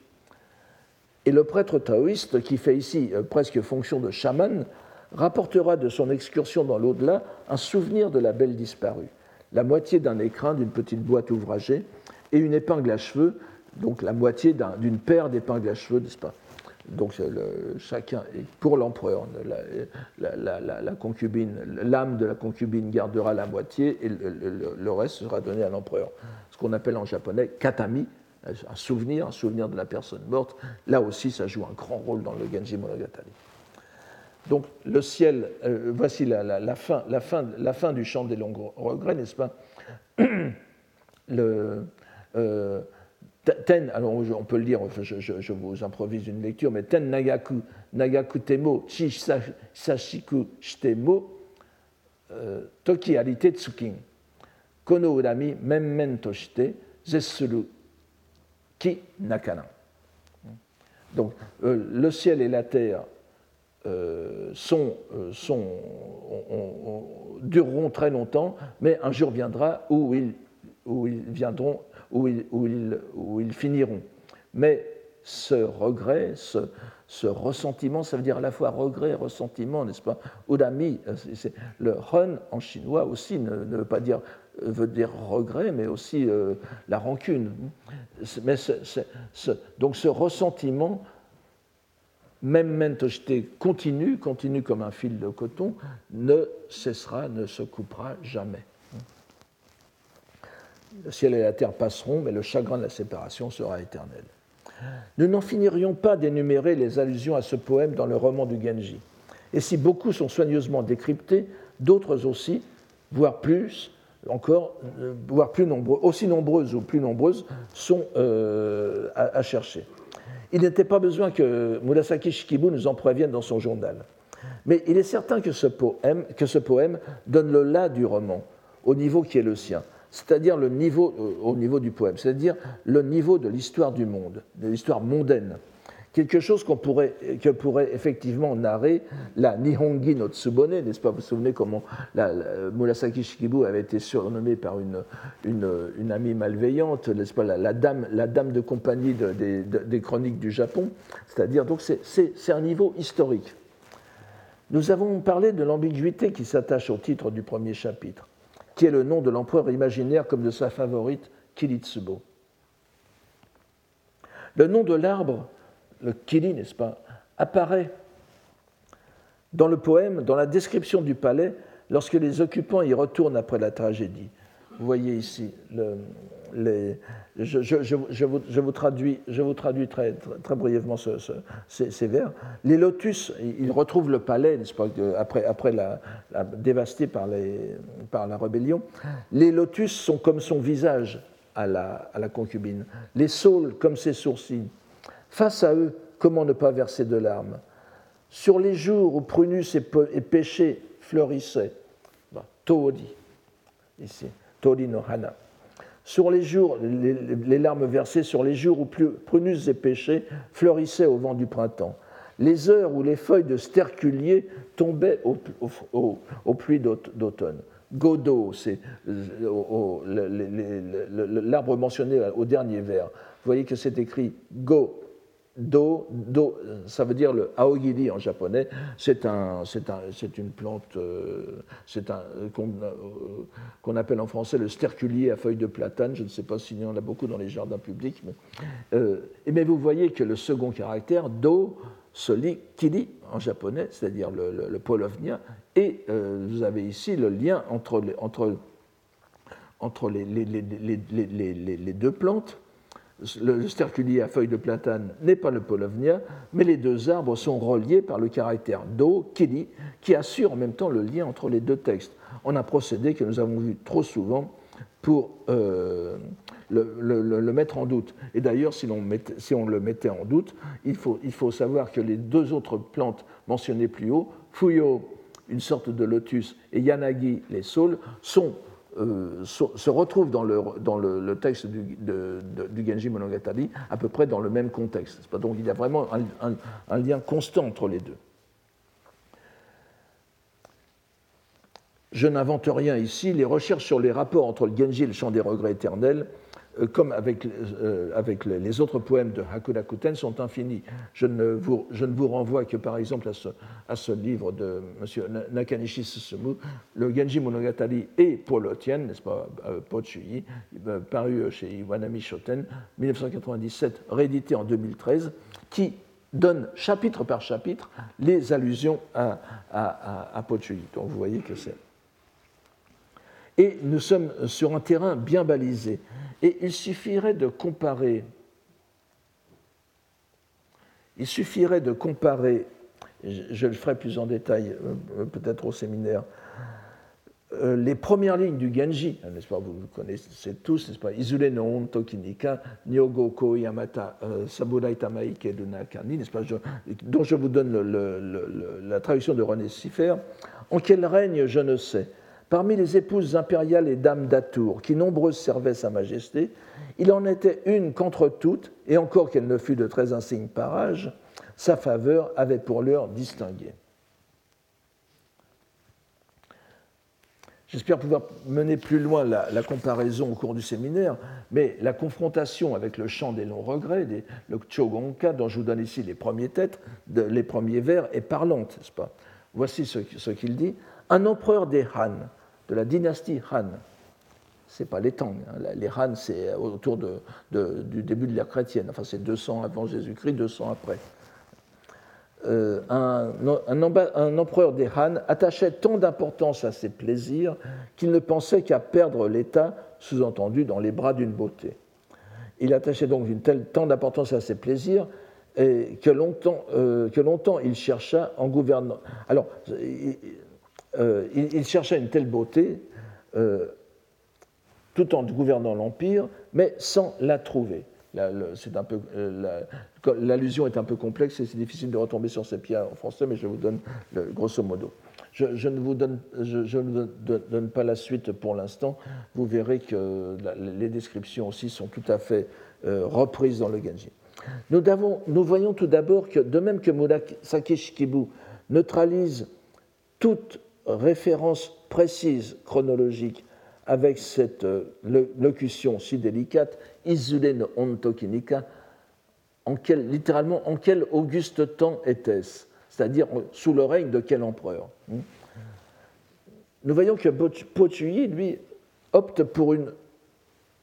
S2: Et le prêtre taoïste, qui fait ici euh, presque fonction de chaman, rapportera de son excursion dans l'au-delà un souvenir de la belle disparue, la moitié d'un écrin d'une petite boîte ouvragée et une épingle à cheveux, donc la moitié d'une paire d'épingles à cheveux, n'est-ce pas? Donc chacun, pour l'empereur, la, concubine, l'âme de la concubine gardera la moitié et le, reste sera donné à l'empereur. Ce qu'on appelle en japonais katami, un souvenir, un souvenir de la personne morte. Là aussi, ça joue un grand rôle dans le Genji Monogatari. Donc le ciel, euh, voici la, fin, la, fin, la fin du chant des longs regrets, n'est-ce pas? Le, euh, ten, alors on peut le dire, je, vous improvise une lecture, mais ten nagaku, nagaku temo, chi sashiku shitemo, euh, toki arite tsukin, kono urami memmen toshite, zessuru ki nakana. Donc le ciel et la terre sont, sont, dureront très longtemps, mais un jour viendra où ils, où ils viendront, où ils, finiront. Mais ce regret, ce, ressentiment, ça veut dire à la fois regret, ressentiment, n'est-ce pas Udami, le hun en chinois aussi ne, veut pas dire veut dire regret, mais aussi euh, la rancune. Mais donc ce ressentiment, même mentocheté continue, continue comme un fil de coton, ne cessera, ne se coupera jamais. Le ciel et la terre passeront, mais le chagrin de la séparation sera éternel. Nous n'en finirions pas d'énumérer les allusions à ce poème dans le roman du Genji. Et si beaucoup sont soigneusement décryptés, d'autres aussi, voire plus, encore, euh, voire plus nombreux, aussi nombreuses ou plus nombreuses, sont euh, à, chercher. Il n'était pas besoin que Murasaki Shikibu nous en prévienne dans son journal. Mais il est certain que ce poème, que ce poème donne le là du roman, au niveau qui est le sien c'est-à-dire le niveau, euh, au niveau du poème, c'est-à-dire le niveau de l'histoire du monde, de l'histoire mondaine. Quelque chose qu'on pourrait, que pourrait effectivement narrer la Nihongi no Tsubone, n'est-ce pas? Vous vous souvenez comment la, Murasaki Shikibu avait été surnommée par une, une, amie malveillante, n'est-ce pas? La, dame, la dame de compagnie des chroniques du Japon C'est-à-dire, donc c'est un niveau historique. Nous avons parlé de l'ambiguïté qui s'attache au titre du premier chapitre qui est le nom de l'empereur imaginaire comme de sa favorite, Kiritsubo. Le nom de l'arbre, le Kili, n'est-ce pas, apparaît dans le poème, dans la description du palais, lorsque les occupants y retournent après la tragédie. Vous voyez ici le, je, vous, traduis, très, brièvement ces, vers. Les lotus, ils retrouvent le palais, pas, après, après la, dévasté par, la rébellion. Les lotus sont comme son visage à la, la concubine, les saules comme ses sourcils. Face à eux, comment ne pas verser de larmes? Sur les jours où Prunus et, Péché fleurissaient, bah, Toodi, ici, Toodi no Hana sur les jours, les, larmes versées sur les jours où prunus et pêchés fleurissaient au vent du printemps, les heures où les feuilles de sterculier tombaient aux pluies d'automne. Godot, c'est euh, l'arbre mentionné au dernier vers. Vous voyez que c'est écrit Go, Do, ça veut dire le aogiri en japonais. C'est un, un, une plante euh, euh, qu'on appelle en français le sterculier à feuilles de platane. Je ne sais pas s'il y en a beaucoup dans les jardins publics. Mais, euh, vous voyez que le second caractère, do, se lit kiri en japonais, c'est-à-dire le, le, et vous avez ici le lien entre, les, les deux plantes le sterculier à feuilles de platane n'est pas le polovnia, mais les deux arbres sont reliés par le caractère do, kili, qui assure en même temps le lien entre les deux textes. On a procédé que nous avons vu trop souvent pour euh, le, mettre en doute. Et d'ailleurs, si, si, on le mettait en doute, il faut, il faut savoir que les deux autres plantes mentionnées plus haut, Fuyo, une sorte de lotus, et Yanagi, les saules, sont euh, se retrouve dans le, dans le, texte du, du, Genji Monogatari à peu près dans le même contexte. Donc il y a vraiment un, un, lien constant entre les deux. Je n'invente rien ici. Les recherches sur les rapports entre le Genji et le chant des regrets éternels comme avec, euh, les autres poèmes de Hakudakuten, sont infinis. Je ne, vous, renvoie que par exemple à ce, livre de M. Nakanishi Susumu, le Genji Monogatari et Paul Otien, n'est-ce pas, euh, Pochui, paru chez Iwanami Shoten, 1997, réédité en 2013, qui donne chapitre par chapitre les allusions à, à, à, Donc vous voyez que c'est. Et nous sommes sur un terrain bien balisé. Et il suffirait de comparer, il suffirait de comparer, je le ferai plus en détail euh, peut-être au séminaire, euh, les premières lignes du Genji, n'est-ce pas, vous connaissez tous, n'est-ce pas, Izure no on Tokinika, Nyogoko Yamata, euh, Saburai Dunakani, n'est-ce pas, dont je vous donne la traduction de René Siffer. En quel règne, je ne sais, Parmi les épouses impériales et dames d'Atour, qui nombreuses servaient Sa Majesté, il en était une qu'entre toutes, et encore qu'elle ne fût de très insigne parage, sa faveur avait pour l'heure distingué. J'espère pouvoir mener plus loin la, comparaison au cours du séminaire, mais la confrontation avec le chant des longs regrets, le Chogonka, dont je vous donne ici les premiers têtes, les premiers vers, est parlante, n'est-ce pas? Voici ce, qu'il dit. Un empereur des Han, de la dynastie Han, ce n'est pas les Tang, hein, les Han, c'est autour du début de l'ère chrétienne, enfin c'est 200 avant Jésus-Christ, 200 après. Euh, un, empereur des Han attachait tant d'importance à ses plaisirs qu'il ne pensait qu'à perdre l'État, sous-entendu dans les bras d'une beauté. Il attachait donc une telle, tant d'importance à ses plaisirs que, longtemps, euh, que longtemps il chercha en gouvernant. Alors, euh, il, cherchait une telle beauté tout en gouvernant l'Empire, mais sans la trouver. Euh, l'allusion est un peu complexe et c'est difficile de retomber sur ses pieds en français, mais je vous donne le, grosso modo. Je, ne vous donne, je, ne donne pas la suite pour l'instant. Vous verrez que les descriptions aussi sont tout à fait euh, reprises dans le Genji. Nous, nous voyons tout d'abord que, de même que Murasaki Shikibu neutralise toute référence précise chronologique avec cette euh, locution si délicate, Isule no ontokinika, en quel, littéralement, en quel auguste temps était-ce? C'est-à-dire sous le règne de quel empereur? Hmm? Nous voyons que Pochuyi, lui, opte pour une,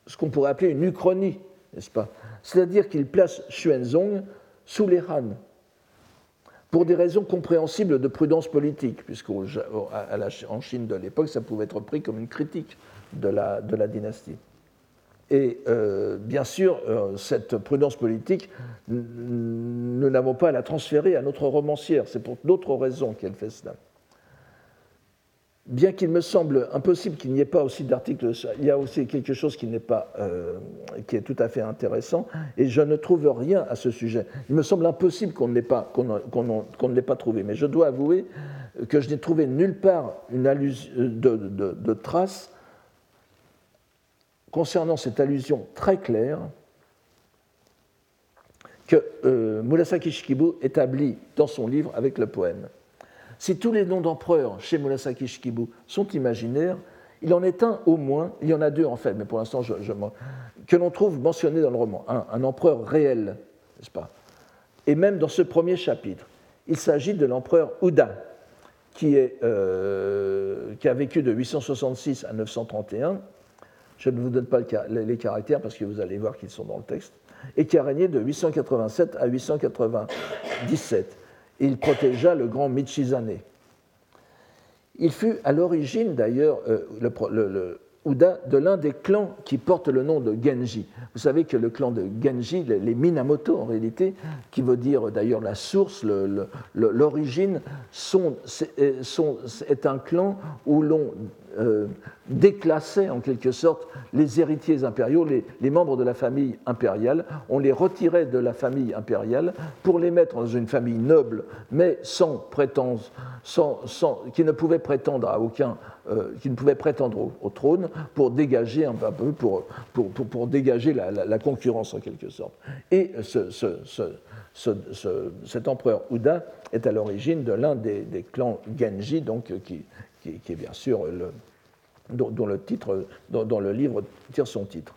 S2: ce qu'on pourrait appeler une uchronie, n'est-ce pas? C'est-à-dire qu'il place Xuanzong sous les Han, pour des raisons compréhensibles de prudence politique, puisqu'en Chine de l'époque, ça pouvait être pris comme une critique de la, de la dynastie. Et euh, bien sûr, euh, cette prudence politique, nous n'avons pas à la transférer à notre romancière. C'est pour d'autres raisons qu'elle fait cela. Bien qu'il me semble impossible qu'il n'y ait pas aussi d'articles, il y a aussi quelque chose qui n'est pas, euh, qui est tout à fait intéressant, et je ne trouve rien à ce sujet. Il me semble impossible qu'on ne l'ait pas, qu'on, ne l'ait pas trouvé, mais je dois avouer que je n'ai trouvé nulle part une allusion de, de, de trace concernant cette allusion très claire que euh, Murasaki Shikibu établit dans son livre avec le poème. Si tous les noms d'empereurs chez Murasaki Shikibu sont imaginaires, il en est un au moins, il y en a deux en fait, mais pour l'instant, je, que l'on trouve mentionné dans le roman. Un, empereur réel, n'est-ce pas? Et même dans ce premier chapitre, il s'agit de l'empereur Uda, euh, qui a vécu de 866 à 931 je ne vous donne pas les caractères parce que vous allez voir qu'ils sont dans le texte, et qui a régné de 887 à 897. Il protégea le grand Michizane. Il fut à l'origine d'ailleurs euh, le, Uda de l'un des clans qui porte le nom de Genji. Vous savez que le clan de Genji, les Minamoto en réalité, qui veut dire d'ailleurs la source, l'origine, est un clan où l'on euh, déclassait en quelque sorte les héritiers impériaux, les, membres de la famille impériale. On les retirait de la famille impériale pour les mettre dans une famille noble, mais sans prétence, sans, qui ne pouvait prétendre à aucun, euh, qui ne pouvait prétendre au, trône, pour dégager un peu, pour, pour, pour, dégager la, concurrence en quelque sorte. Et ce, cet empereur Uda est à l'origine de l'un des, des, clans Genji, donc, qui, qui, est bien sûr le, dont, le titre, dont, le livre tire son titre.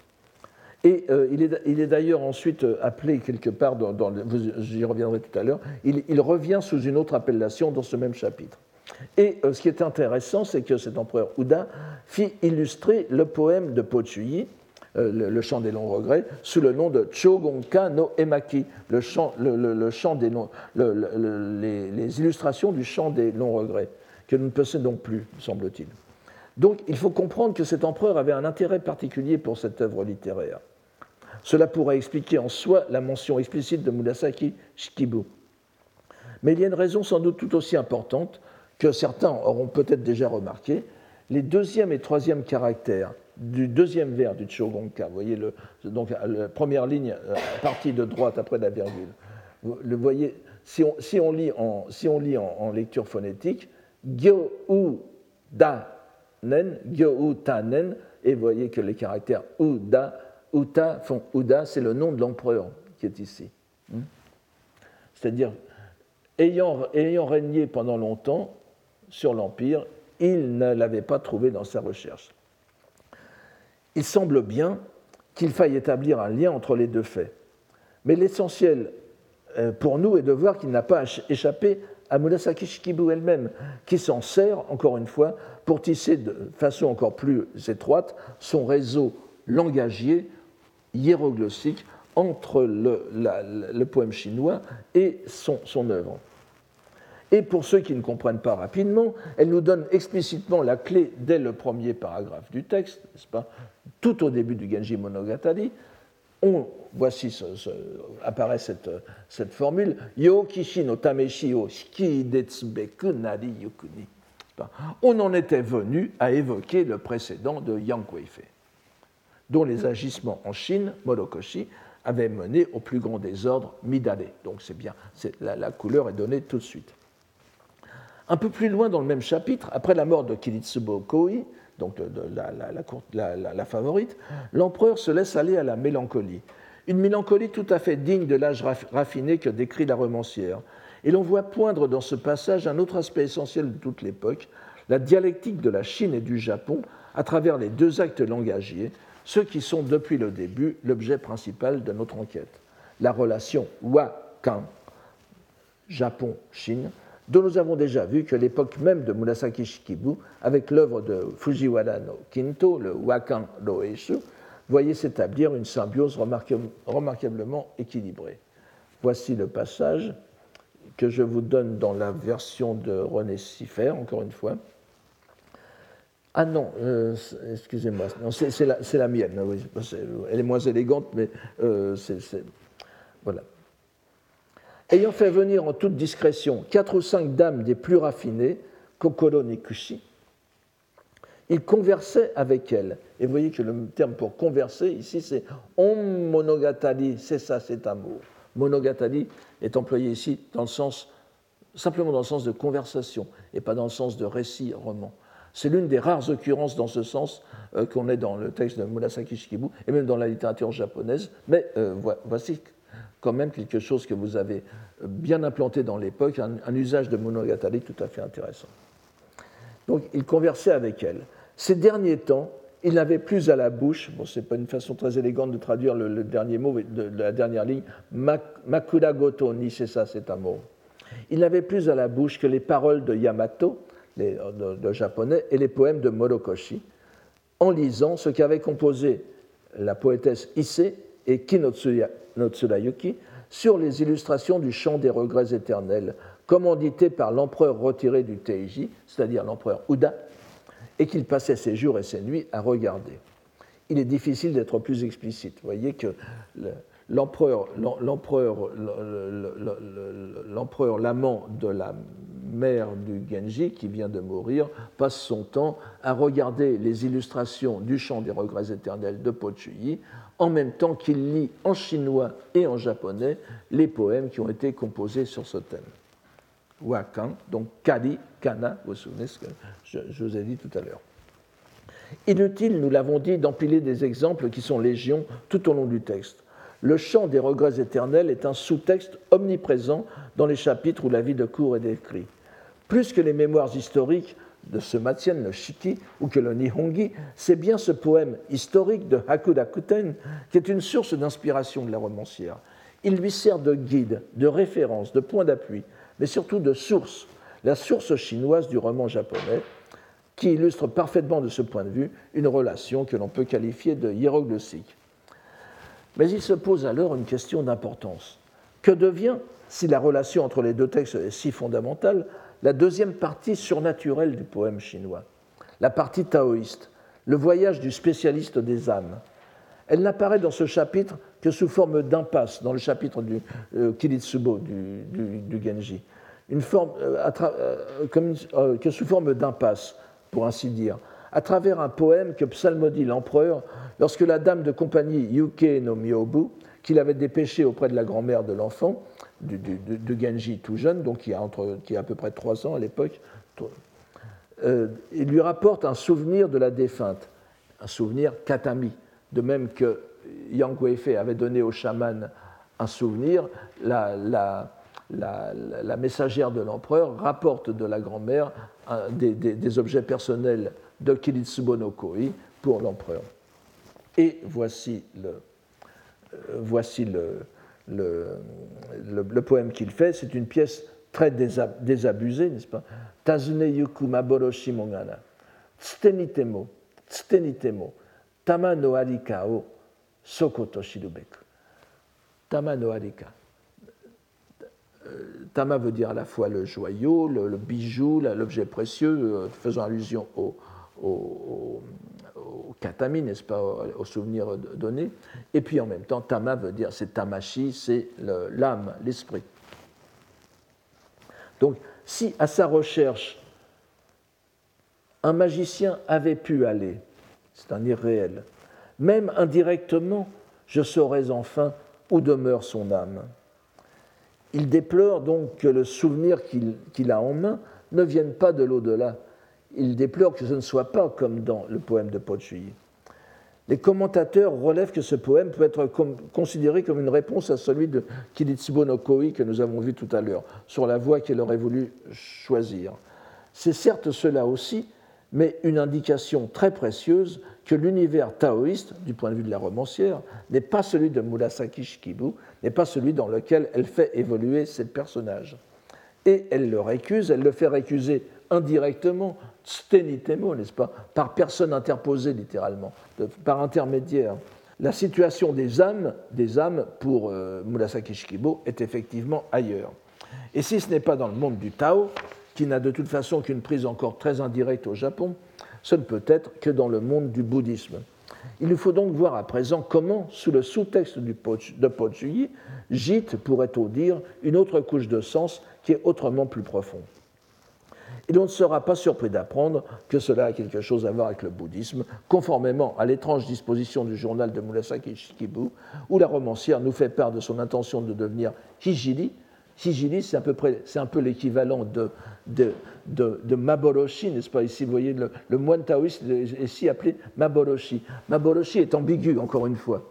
S2: Et euh, il est, il est d'ailleurs ensuite appelé quelque part, dans, j'y reviendrai tout à l'heure, il, revient sous une autre appellation dans ce même chapitre. Et euh, ce qui est intéressant, c'est que cet empereur Ouda fit illustrer le poème de Pochuyi, euh, le, chant des longs regrets, sous le nom de Chogonka no Emaki, le chant, le, chant des les, illustrations du chant des longs regrets que nous ne possédons plus, semble-t-il. Donc il faut comprendre que cet empereur avait un intérêt particulier pour cette œuvre littéraire. Cela pourrait expliquer en soi la mention explicite de Murasaki Shikibu. Mais il y a une raison sans doute tout aussi importante que certains auront peut-être déjà remarqué. Les deuxième et troisième caractères du deuxième vers du Chogonka, vous voyez le, donc la première ligne, euh, partie de droite après la virgule. Vous le voyez, si on, lit, en, si on lit en lecture phonétique, Gyo, U, Da, nen, gyo tanen, et vous voyez que les caractères uda, uta font uda, c'est le nom de l'empereur qui est ici. Hmm? C'est-à-dire, ayant, ayant régné pendant longtemps sur l'Empire, il ne l'avait pas trouvé dans sa recherche. Il semble bien qu'il faille établir un lien entre les deux faits. Mais l'essentiel euh, pour nous est de voir qu'il n'a pas échappé à Murasaki Shikibu elle-même, qui s'en sert, encore une fois, pour tisser de façon encore plus étroite son réseau langagier, hiéroglyphique, entre le, poème chinois et son, son œuvre. Et pour ceux qui ne comprennent pas rapidement, elle nous donne explicitement la clé dès le premier paragraphe du texte, n'est-ce pas? Tout au début du Genji Monogatari, on, voici apparaît cette, cette, formule Yo kishi no tameshi o nari yukuni. On en était venu à évoquer le précédent de Yang Weifei, dont les agissements en Chine, Morokoshi, avaient mené au plus grand désordre Midale. Donc c'est bien, la, la couleur est donnée tout de suite. Un peu plus loin dans le même chapitre, après la mort de Kiritsubo Koi, donc de, la, favorite, l'empereur se laisse aller à la mélancolie. Une mélancolie tout à fait digne de l'âge raffiné que décrit la romancière. Et l'on voit poindre dans ce passage un autre aspect essentiel de toute l'époque, la dialectique de la Chine et du Japon à travers les deux actes langagiers, ceux qui sont depuis le début l'objet principal de notre enquête. La relation Wa-Kan, Japon-Chine, dont nous avons déjà vu que l'époque même de Murasaki Shikibu, avec l'œuvre de Fujiwara no Kinto, le Wakan no Eishu, voyait s'établir une symbiose remarquablement équilibrée. Voici le passage que je vous donne dans la version de René Siffer, encore une fois. Ah non, euh, excusez-moi, c'est la, mienne, elle est moins élégante, mais euh, c'est. Voilà ayant fait venir en toute discrétion quatre ou cinq dames des plus raffinées, Kokoro Nikushi, il conversait avec elles. Et vous voyez que le terme pour converser ici, c'est on monogatari, c'est ça, c'est un mot. Monogatari est employé ici dans le sens, simplement dans le sens de conversation et pas dans le sens de récit, roman. C'est l'une des rares occurrences dans ce sens euh, qu'on est dans le texte de Murasaki Shikibu et même dans la littérature japonaise. Mais euh, voici quand même quelque chose que vous avez bien implanté dans l'époque, un, usage de monogatari tout à fait intéressant. Donc il conversait avec elle. Ces derniers temps, il n'avait plus à la bouche, bon, ce n'est pas une façon très élégante de traduire le, dernier mot de, la dernière ligne, Makura Goto ni, c'est ça, c'est un mot. Il n'avait plus à la bouche que les paroles de Yamato, les, de, japonais, et les poèmes de Morokoshi, en lisant ce qu'avait composé la poétesse Issei et Kinotsuya no sur les illustrations du chant des regrets éternels, commandité par l'empereur retiré du Teiji, c'est-à-dire l'empereur Uda, et qu'il passait ses jours et ses nuits à regarder. Il est difficile d'être plus explicite. Vous voyez que l'empereur, l'empereur, l'amant de la mère du Genji, qui vient de mourir, passe son temps à regarder les illustrations du chant des regrets éternels de Pochuyi en même temps qu'il lit en chinois et en japonais les poèmes qui ont été composés sur ce thème. Wakan, donc Kari, Kana, vous vous souvenez ce que je, vous ai dit tout à l'heure. Inutile, nous l'avons dit, d'empiler des exemples qui sont légions tout au long du texte. Le chant des regrets éternels est un sous-texte omniprésent dans les chapitres où la vie de cour est décrite. Plus que les mémoires historiques, de ce Matien no Shiki ou que le Nihongi, c'est bien ce poème historique de Hakudakuten qui est une source d'inspiration de la romancière. Il lui sert de guide, de référence, de point d'appui, mais surtout de source, la source chinoise du roman japonais, qui illustre parfaitement de ce point de vue une relation que l'on peut qualifier de hiéroglyphique. Mais il se pose alors une question d'importance. Que devient, si la relation entre les deux textes est si fondamentale, la deuxième partie surnaturelle du poème chinois, la partie taoïste, le voyage du spécialiste des âmes. Elle n'apparaît dans ce chapitre que sous forme d'impasse, dans le chapitre du euh, du, Genji, une forme, euh, euh, que sous forme d'impasse, pour ainsi dire, à travers un poème que psalmodie l'empereur lorsque la dame de compagnie Yuke no qu'il avait dépêché auprès de la grand-mère de l'enfant, du, Genji tout jeune, donc qui a, entre, qui a à peu près trois ans à l'époque, euh, il lui rapporte un souvenir de la défunte, un souvenir katami, de même que Yang Weifei avait donné au chaman un souvenir, la, la, messagère de l'empereur rapporte de la grand-mère des, objets personnels de Kiritsubo no Koi pour l'empereur. Et voici le, euh, voici le, le, poème qu'il fait. C'est une pièce très désabusée, n'est-ce pas? Tazune yuku maboroshi mongana. Tstenitemo, tstenitemo, tama no arika o sokoto shirubeku. Tama no arika. Tama veut dire à la fois le joyau, le, bijou, l'objet précieux, euh, faisant allusion au katami, n'est-ce pas, au souvenir donné. Et puis en même temps, tama veut dire, c'est tamashi, c'est l'âme, l'esprit. Donc, si à sa recherche, un magicien avait pu aller, c'est un irréel, même indirectement, je saurais enfin où demeure son âme. Il déplore donc que le souvenir qu'il a en main ne vienne pas de l'au-delà, il déplore que ce ne soit pas comme dans le poème de Pochuyi. Les commentateurs relèvent que ce poème peut être considéré comme une réponse à celui de Kiritsubo no Koi que nous avons vu tout à l'heure, sur la voie qu'elle aurait voulu choisir. C'est certes cela aussi, mais une indication très précieuse que l'univers taoïste, du point de vue de la romancière, n'est pas celui de Murasaki Shikibu, n'est pas celui dans lequel elle fait évoluer ses personnages. Et elle le récuse, elle le fait récuser indirectement stenitemo, n'est-ce pas, par personne interposée littéralement, par intermédiaire. La situation des âmes, des âmes pour euh, Murasaki Shikibo est effectivement ailleurs. Et si ce n'est pas dans le monde du Tao, qui n'a de toute façon qu'une prise encore très indirecte au Japon, ce ne peut être que dans le monde du bouddhisme. Il nous faut donc voir à présent comment, sous le sous-texte de Pochuyi, gîte, pourrait-on dire, une autre couche de sens qui est autrement plus profonde et l'on ne sera pas surpris d'apprendre que cela a quelque chose à voir avec le bouddhisme, conformément à l'étrange disposition du journal de Murasaki Shikibu, où la romancière nous fait part de son intention de devenir hijiri. Hijiri, c'est à peu près, c'est un peu l'équivalent de, de, Maboroshi, n'est-ce pas Ici, vous voyez, le, le moine taoïste est ici appelé Maboroshi. Maboroshi est ambigu, encore une fois.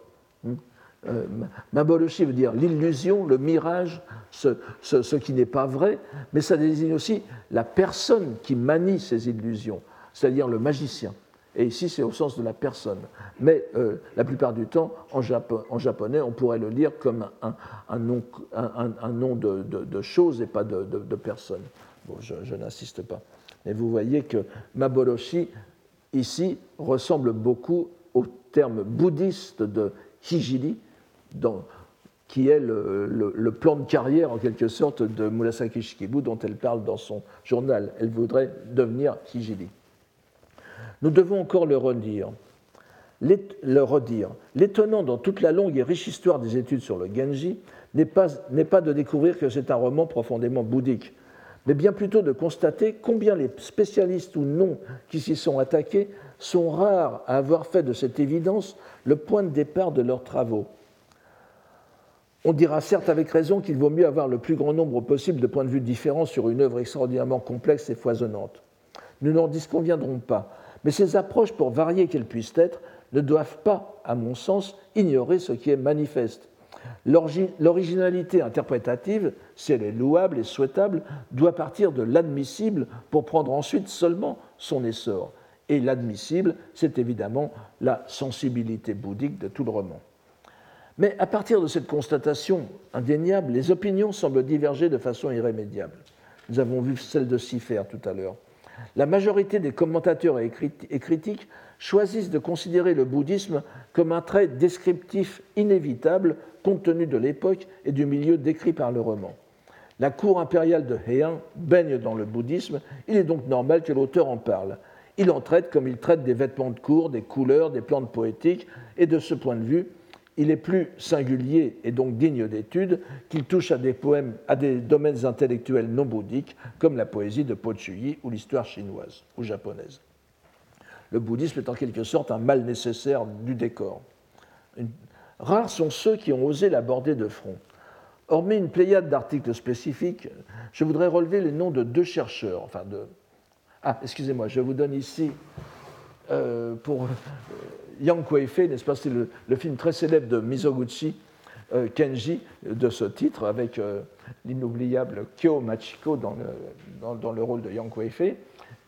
S2: Euh, veut dire l'illusion, le mirage, ce, qui n'est pas vrai, mais ça désigne aussi la personne qui manie ces illusions, c'est-à-dire le magicien. Et ici, c'est au sens de la personne. Mais euh, la plupart du temps, en, japonais, on pourrait le lire comme un, nom, de, chose et pas de, personne. Bon, je, n'insiste pas. Mais vous voyez que Maboroshi, ici, ressemble beaucoup au terme bouddhiste de Qui est le, plan de carrière en quelque sorte de Murasaki Shikibu dont elle parle dans son journal. Elle voudrait devenir Kijili. Nous devons encore le redire. Le redire. L'étonnant dans toute la longue et riche histoire des études sur le Genji n'est pas, pas de découvrir que c'est un roman profondément bouddhique, mais bien plutôt de constater combien les spécialistes ou non qui s'y sont attaqués sont rares à avoir fait de cette évidence le point de départ de leurs travaux on dira certes avec raison qu'il vaut mieux avoir le plus grand nombre possible de points de vue différents sur une œuvre extraordinairement complexe et foisonnante. Nous n'en disconviendrons pas, mais ces approches, pour varier qu'elles puissent être, ne doivent pas, à mon sens, ignorer ce qui est manifeste. L'originalité interprétative, si elle est louable et souhaitable, doit partir de l'admissible pour prendre ensuite seulement son essor. Et l'admissible, c'est évidemment la sensibilité bouddhique de tout le roman. Mais à partir de cette constatation indéniable, les opinions semblent diverger de façon irrémédiable. Nous avons vu celle de Sifer tout à l'heure. La majorité des commentateurs et critiques choisissent de considérer le bouddhisme comme un trait descriptif inévitable compte tenu de l'époque et du milieu décrit par le roman. La cour impériale de Heian baigne dans le bouddhisme, il est donc normal que l'auteur en parle. Il en traite comme il traite des vêtements de cour, des couleurs, des plantes poétiques, et de ce point de vue, il est plus singulier et donc digne d'étude qu'il touche à des poèmes, à des domaines intellectuels non bouddhiques, comme la poésie de Po Chuyi ou l'histoire chinoise ou japonaise. Le bouddhisme est en quelque sorte un mal nécessaire du décor. Rares sont ceux qui ont osé l'aborder de front. Hormis une pléiade d'articles spécifiques, je voudrais relever les noms de deux chercheurs, Ah, excusez-moi, je vous donne ici euh, pour euh, Yang Kuei-fei, n'est-ce pas C'est le, film très célèbre de Mizoguchi euh, Kenji de ce titre, avec l'inoubliable Kyo Machiko dans le, dans, le, rôle de Yang Kuei-fei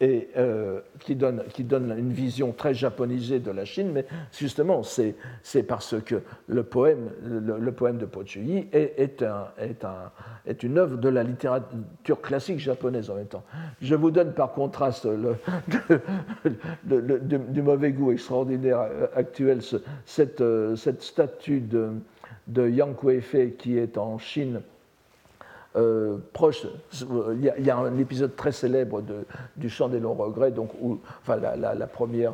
S2: et euh, qui, donne, qui donne une vision très japonisée de la Chine, mais justement, c'est parce que le poème, le, poème de Pochuyi est, est, un, est, un, est, une œuvre de la littérature classique japonaise en même temps. Je vous donne par contraste le, du, mauvais goût extraordinaire actuel cette, cette statue de, de Yang Kuei-fei qui est en Chine euh, proche, il y, a, un épisode très célèbre de, du Chant des longs regrets, donc où, enfin, la, première,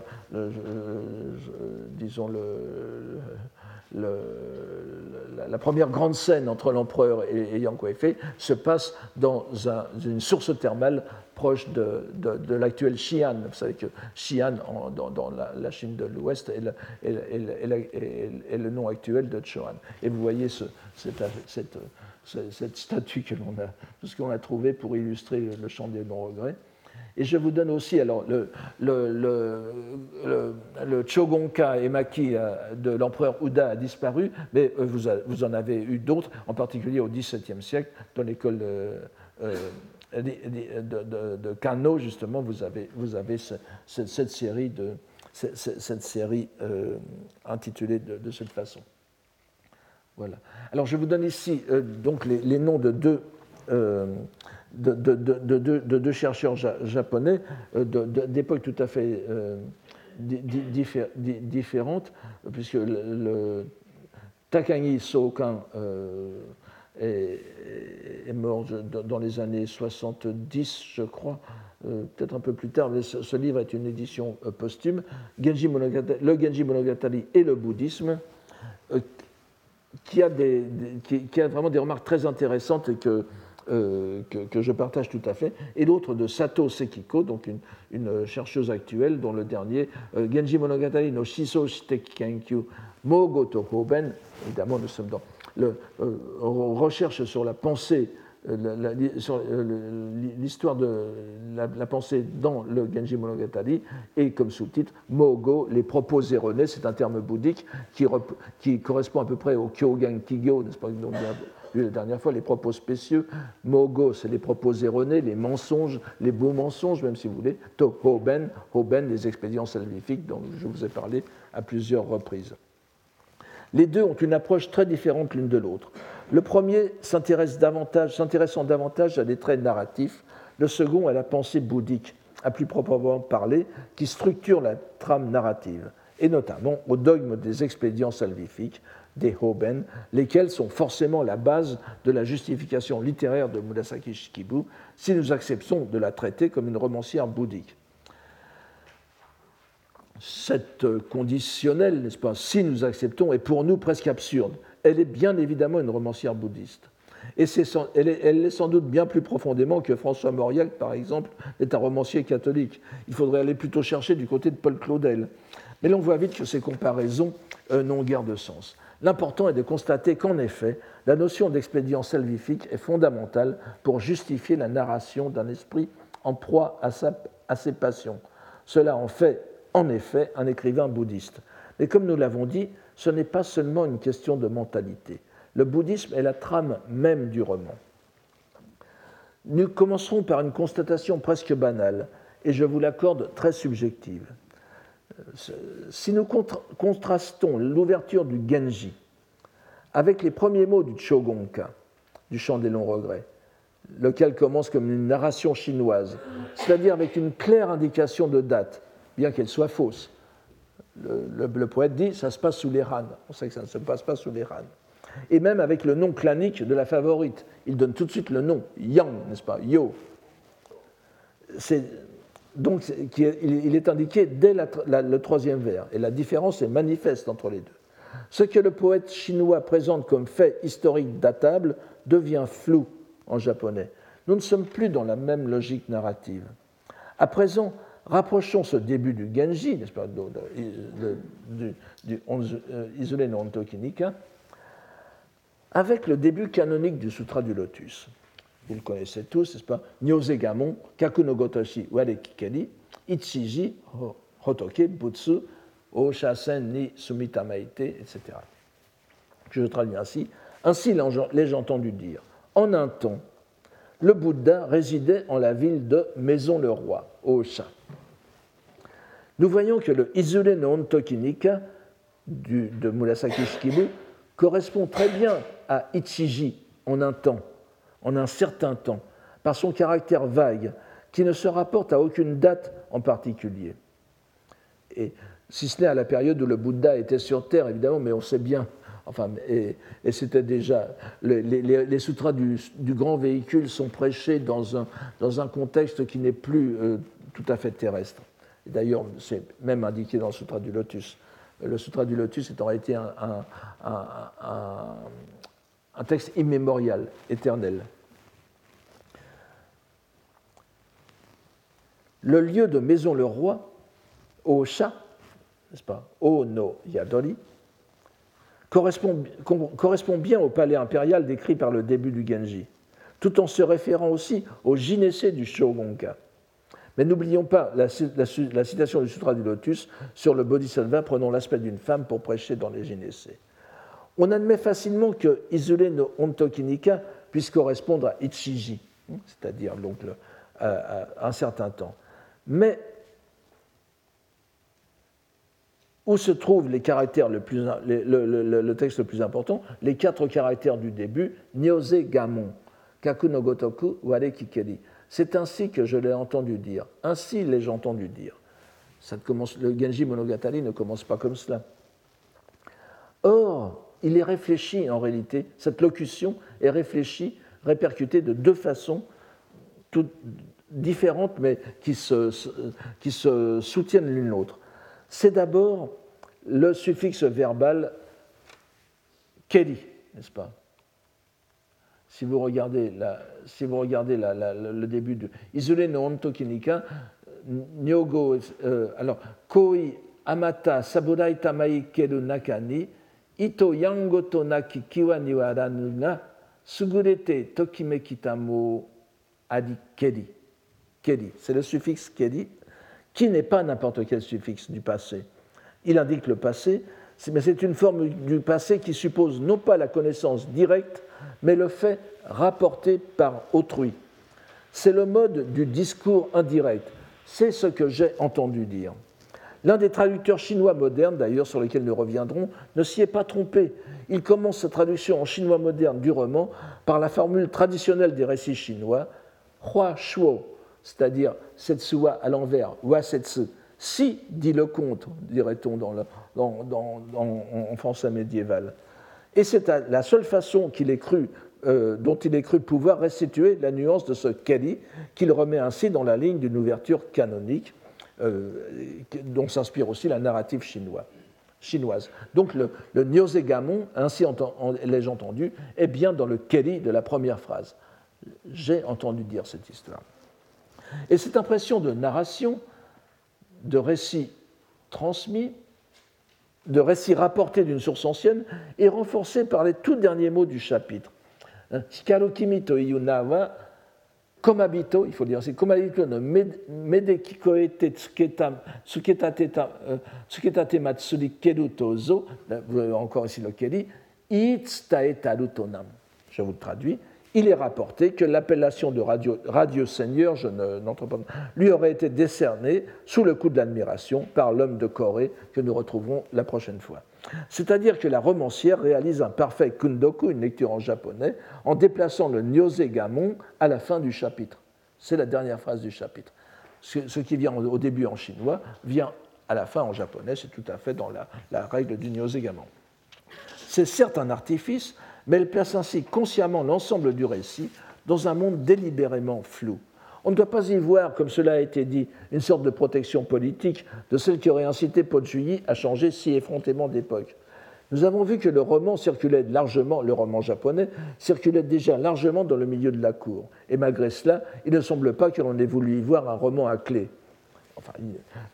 S2: disons le, la, première grande scène entre l'empereur et, Yang Kuei-fei se passe dans une source thermale proche de, de, l'actuel Xi'an. Vous savez que Xi'an, dans, la, Chine de l'Ouest, est, le nom actuel de Chuan. Et vous voyez ce, cette cette statue que l'on a, ce qu'on a trouvé pour illustrer le chant des non-regrets. Et je vous donne aussi, alors, le, le, le, le euh, de l'empereur Uda a disparu, mais euh, vous, vous en avez eu d'autres, en particulier au XVIIe siècle, dans l'école de, euh, de, Kano, justement, vous avez, vous avez cette série, de, cette, série intitulée de cette façon. Alors je vous donne ici euh, donc les, noms de deux, euh, chercheurs japonais euh, d'époques tout à fait différentes, puisque Takagi Sokan est, mort dans les années 70, je crois, peut-être un peu plus tard, mais ce, livre est une édition posthume. Le Genji Monogatari et le bouddhisme, qui a, vraiment des remarques très intéressantes et que, euh, que, je partage tout à fait, et l'autre de Sato Sekiko, donc une, chercheuse actuelle, dont le dernier, euh, Genji Monogatari no Shiso Shiteki Kenkyu Mogoto Hoben, évidemment nous sommes dans le, euh, recherche sur la pensée l'histoire de la, pensée dans le Genji Monogatari et comme sous-titre Mogo, les propos erronés, c'est un terme bouddhique qui, correspond à peu près au Kyogan Kigyo, n'est-ce pas donc, vu la dernière fois, les propos spécieux. Mogo, c'est les propos erronés, les mensonges, les beaux mensonges, même si vous voulez. To Hoben, Hoben, les expédients salvifiques dont je vous ai parlé à plusieurs reprises. Les deux ont une approche très différente l'une de l'autre. Le premier s'intéresse davantage, s'intéressant davantage à des traits narratifs, le second à la pensée bouddhique, à plus proprement parler, qui structure la trame narrative, et notamment au dogme des expédients salvifiques, des Hoben, lesquels sont forcément la base de la justification littéraire de Murasaki Shikibu, si nous acceptons de la traiter comme une romancière bouddhique. Cette conditionnelle, n'est-ce pas, si nous acceptons, est pour nous presque absurde, elle est bien évidemment une romancière bouddhiste. Et elle, est, sans doute bien plus profondément que François Mauriac, par exemple, est un romancier catholique. Il faudrait aller plutôt chercher du côté de Paul Claudel. Mais l'on voit vite que ces comparaisons euh, n'ont guère de sens. L'important est de constater qu'en effet, la notion d'expédient salvifique est fondamentale pour justifier la narration d'un esprit en proie à ses passions. Cela en fait, en effet, un écrivain bouddhiste. Mais comme nous l'avons dit, ce n'est pas seulement une question de mentalité. Le bouddhisme est la trame même du roman. Nous commencerons par une constatation presque banale, et je vous l'accorde très subjective. Si nous contrastons l'ouverture du Genji avec les premiers mots du Chogonka, du chant des longs regrets, lequel commence comme une narration chinoise, c'est-à-dire avec une claire indication de date, bien qu'elle soit fausse, le, poète dit ça se passe sous les rannes. On sait que ça ne se passe pas sous les rannes. Et même avec le nom clanique de la favorite, il donne tout de suite le nom, Yang, n'est-ce pas? Yo. donc il est indiqué dès le troisième vers, et la différence est manifeste entre les deux. Ce que le poète chinois présente comme fait historique datable devient flou en japonais. Nous ne sommes plus dans la même logique narrative. À présent, Rapprochons ce début du Genji, n'est-ce pas, du, euh, Isole Nika, avec le début canonique du Sutra du Lotus. vous le connaissez tous, n'est-ce pas? Nyozegamon, Kakunogotoshi, Warekikeri, Ichiji, Hotoke, Butsu, Oshasen, Ni, Sumitamaite, etc. Je traduis ainsi. Ainsi l'ai-je entendu dire. En un temps, le Bouddha résidait en la ville de Maison-le-Roi, Osha. Nous voyons que le Izure no Ontokinika de Murasaki Shikibu correspond très bien à Ichiji en un temps, en un certain temps, par son caractère vague, qui ne se rapporte à aucune date en particulier. Et si ce n'est à la période où le Bouddha était sur Terre, évidemment, mais on sait bien, enfin, et, c'était déjà, les, sutras du, grand véhicule sont prêchés dans un, dans un contexte qui n'est plus euh, tout à fait terrestre. D'ailleurs, c'est même indiqué dans le sutra du lotus. Le sutra du lotus est en réalité un, un texte immémorial, éternel. Le lieu de Maison-le-Roi, Osha, n'est-ce pas, O no Yadori, correspond, bien au palais impérial décrit par le début du Genji, tout en se référant aussi au Jinese du Shogunka. Mais n'oublions pas la, citation du Sutra du Lotus sur le Bodhisattva prenant l'aspect d'une femme pour prêcher dans les Jinese. On admet facilement que Isule no Ontokinika puisse correspondre à Ichiji, c'est-à-dire donc à, un certain temps. Mais où se trouvent les caractères le, plus, le, texte le plus important Les quatre caractères du début, Nyose Gamon, Kaku no Gotoku, Ware Kikeri. C'est ainsi que je l'ai entendu dire. Ainsi l'ai-je entendu dire. Le Genji Monogatari ne commence pas comme cela. Or, il est réfléchi en réalité, cette locution est réfléchie, répercutée de deux façons toutes différentes mais qui se, qui se soutiennent l'une l'autre. C'est d'abord le suffixe verbal keri, n'est-ce pas? Si vous regardez, la, si vous regardez le début de Isule no Ontokinika, Nyogo, euh, alors, Koi Amata Saburai Tamai Keru Nakani, Ito yangoto naki kiwa ni waranu ga sugurete tokimekita mo adi keri. Keri, c'est le suffixe keri, qui n'est pas n'importe quel suffixe du passé. Il indique le passé, mais c'est une forme du passé qui suppose non pas la connaissance directe, mais le fait rapporté par autrui. C'est le mode du discours indirect. C'est ce que j'ai entendu dire. L'un des traducteurs chinois modernes, d'ailleurs, sur lesquels nous reviendrons, ne s'y est pas trompé. Il commence sa traduction en chinois moderne du roman par la formule traditionnelle des récits chinois, Hua Shuo, c'est-à-dire Setsuwa à l'envers, Wa Setsu. Si, dit le conte, dirait-on en français médiéval. Et c'est la seule façon cru, euh, dont il ait cru pouvoir restituer la nuance de ce keri, qu'il remet ainsi dans la ligne d'une ouverture canonique euh, dont s'inspire aussi la narrative chinoise. Donc le, le Gamon, ainsi l'ai-je entendu, est bien dans le Keri de la première phrase. J'ai entendu dire cette histoire. Et cette impression de narration, de récit transmis, de récits rapportés d'une source ancienne, est renforcée par les tout derniers mots du chapitre. Hein, Hikaru kimi komabito, il faut dire c'est komabito no mede kikoete euh, tsuketate matsuri keru tozo, vous avez encore ici le keri, itstaetaru. Je vous le traduis. Il est rapporté que l'appellation de radio, radio Seigneur, je n'entre pas, lui aurait été décernée sous le coup de l'admiration par l'homme de Corée que nous retrouverons la prochaine fois. C'est-à-dire que la romancière réalise un parfait kundoku, une lecture en japonais, en déplaçant le gamon à la fin du chapitre. C'est la dernière phrase du chapitre. Ce qui vient au début en chinois vient à la fin en japonais, c'est tout à fait dans la, règle du gamon. C'est certes un artifice, mais elle place ainsi consciemment l'ensemble du récit dans un monde délibérément flou. On ne doit pas y voir, comme cela a été dit, une sorte de protection politique de celle qui aurait incité Paul à changer si effrontément d'époque. Nous avons vu que le roman circulait largement, le roman japonais circulait déjà largement dans le milieu de la cour. Et malgré cela, il ne semble pas que l'on ait voulu y voir un roman à clé.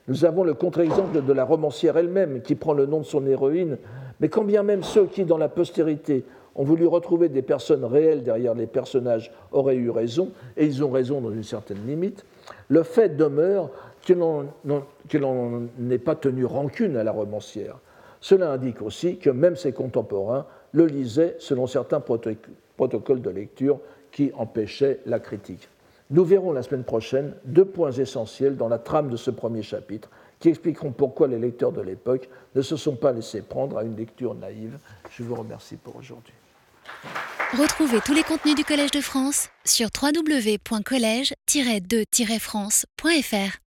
S2: nous avons le contre-exemple de la romancière elle-même, qui prend le nom de son héroïne, Mais quand bien même ceux qui, dans la postérité, ont voulu retrouver des personnes réelles derrière les personnages auraient eu raison, et ils ont raison dans une certaine limite, le fait demeure que l'on n'ait pas tenu rancune à la romancière. Cela indique aussi que même ses contemporains le lisaient selon certains protocoles de lecture qui empêchaient la critique. Nous verrons la semaine prochaine deux points essentiels dans la trame de ce premier chapitre qui expliqueront pourquoi les lecteurs de l'époque ne se sont pas laissés prendre à une lecture naïve. Je vous remercie pour aujourd'hui.
S1: Retrouvez tous les contenus du Collège de France sur www.colège-2-france.fr.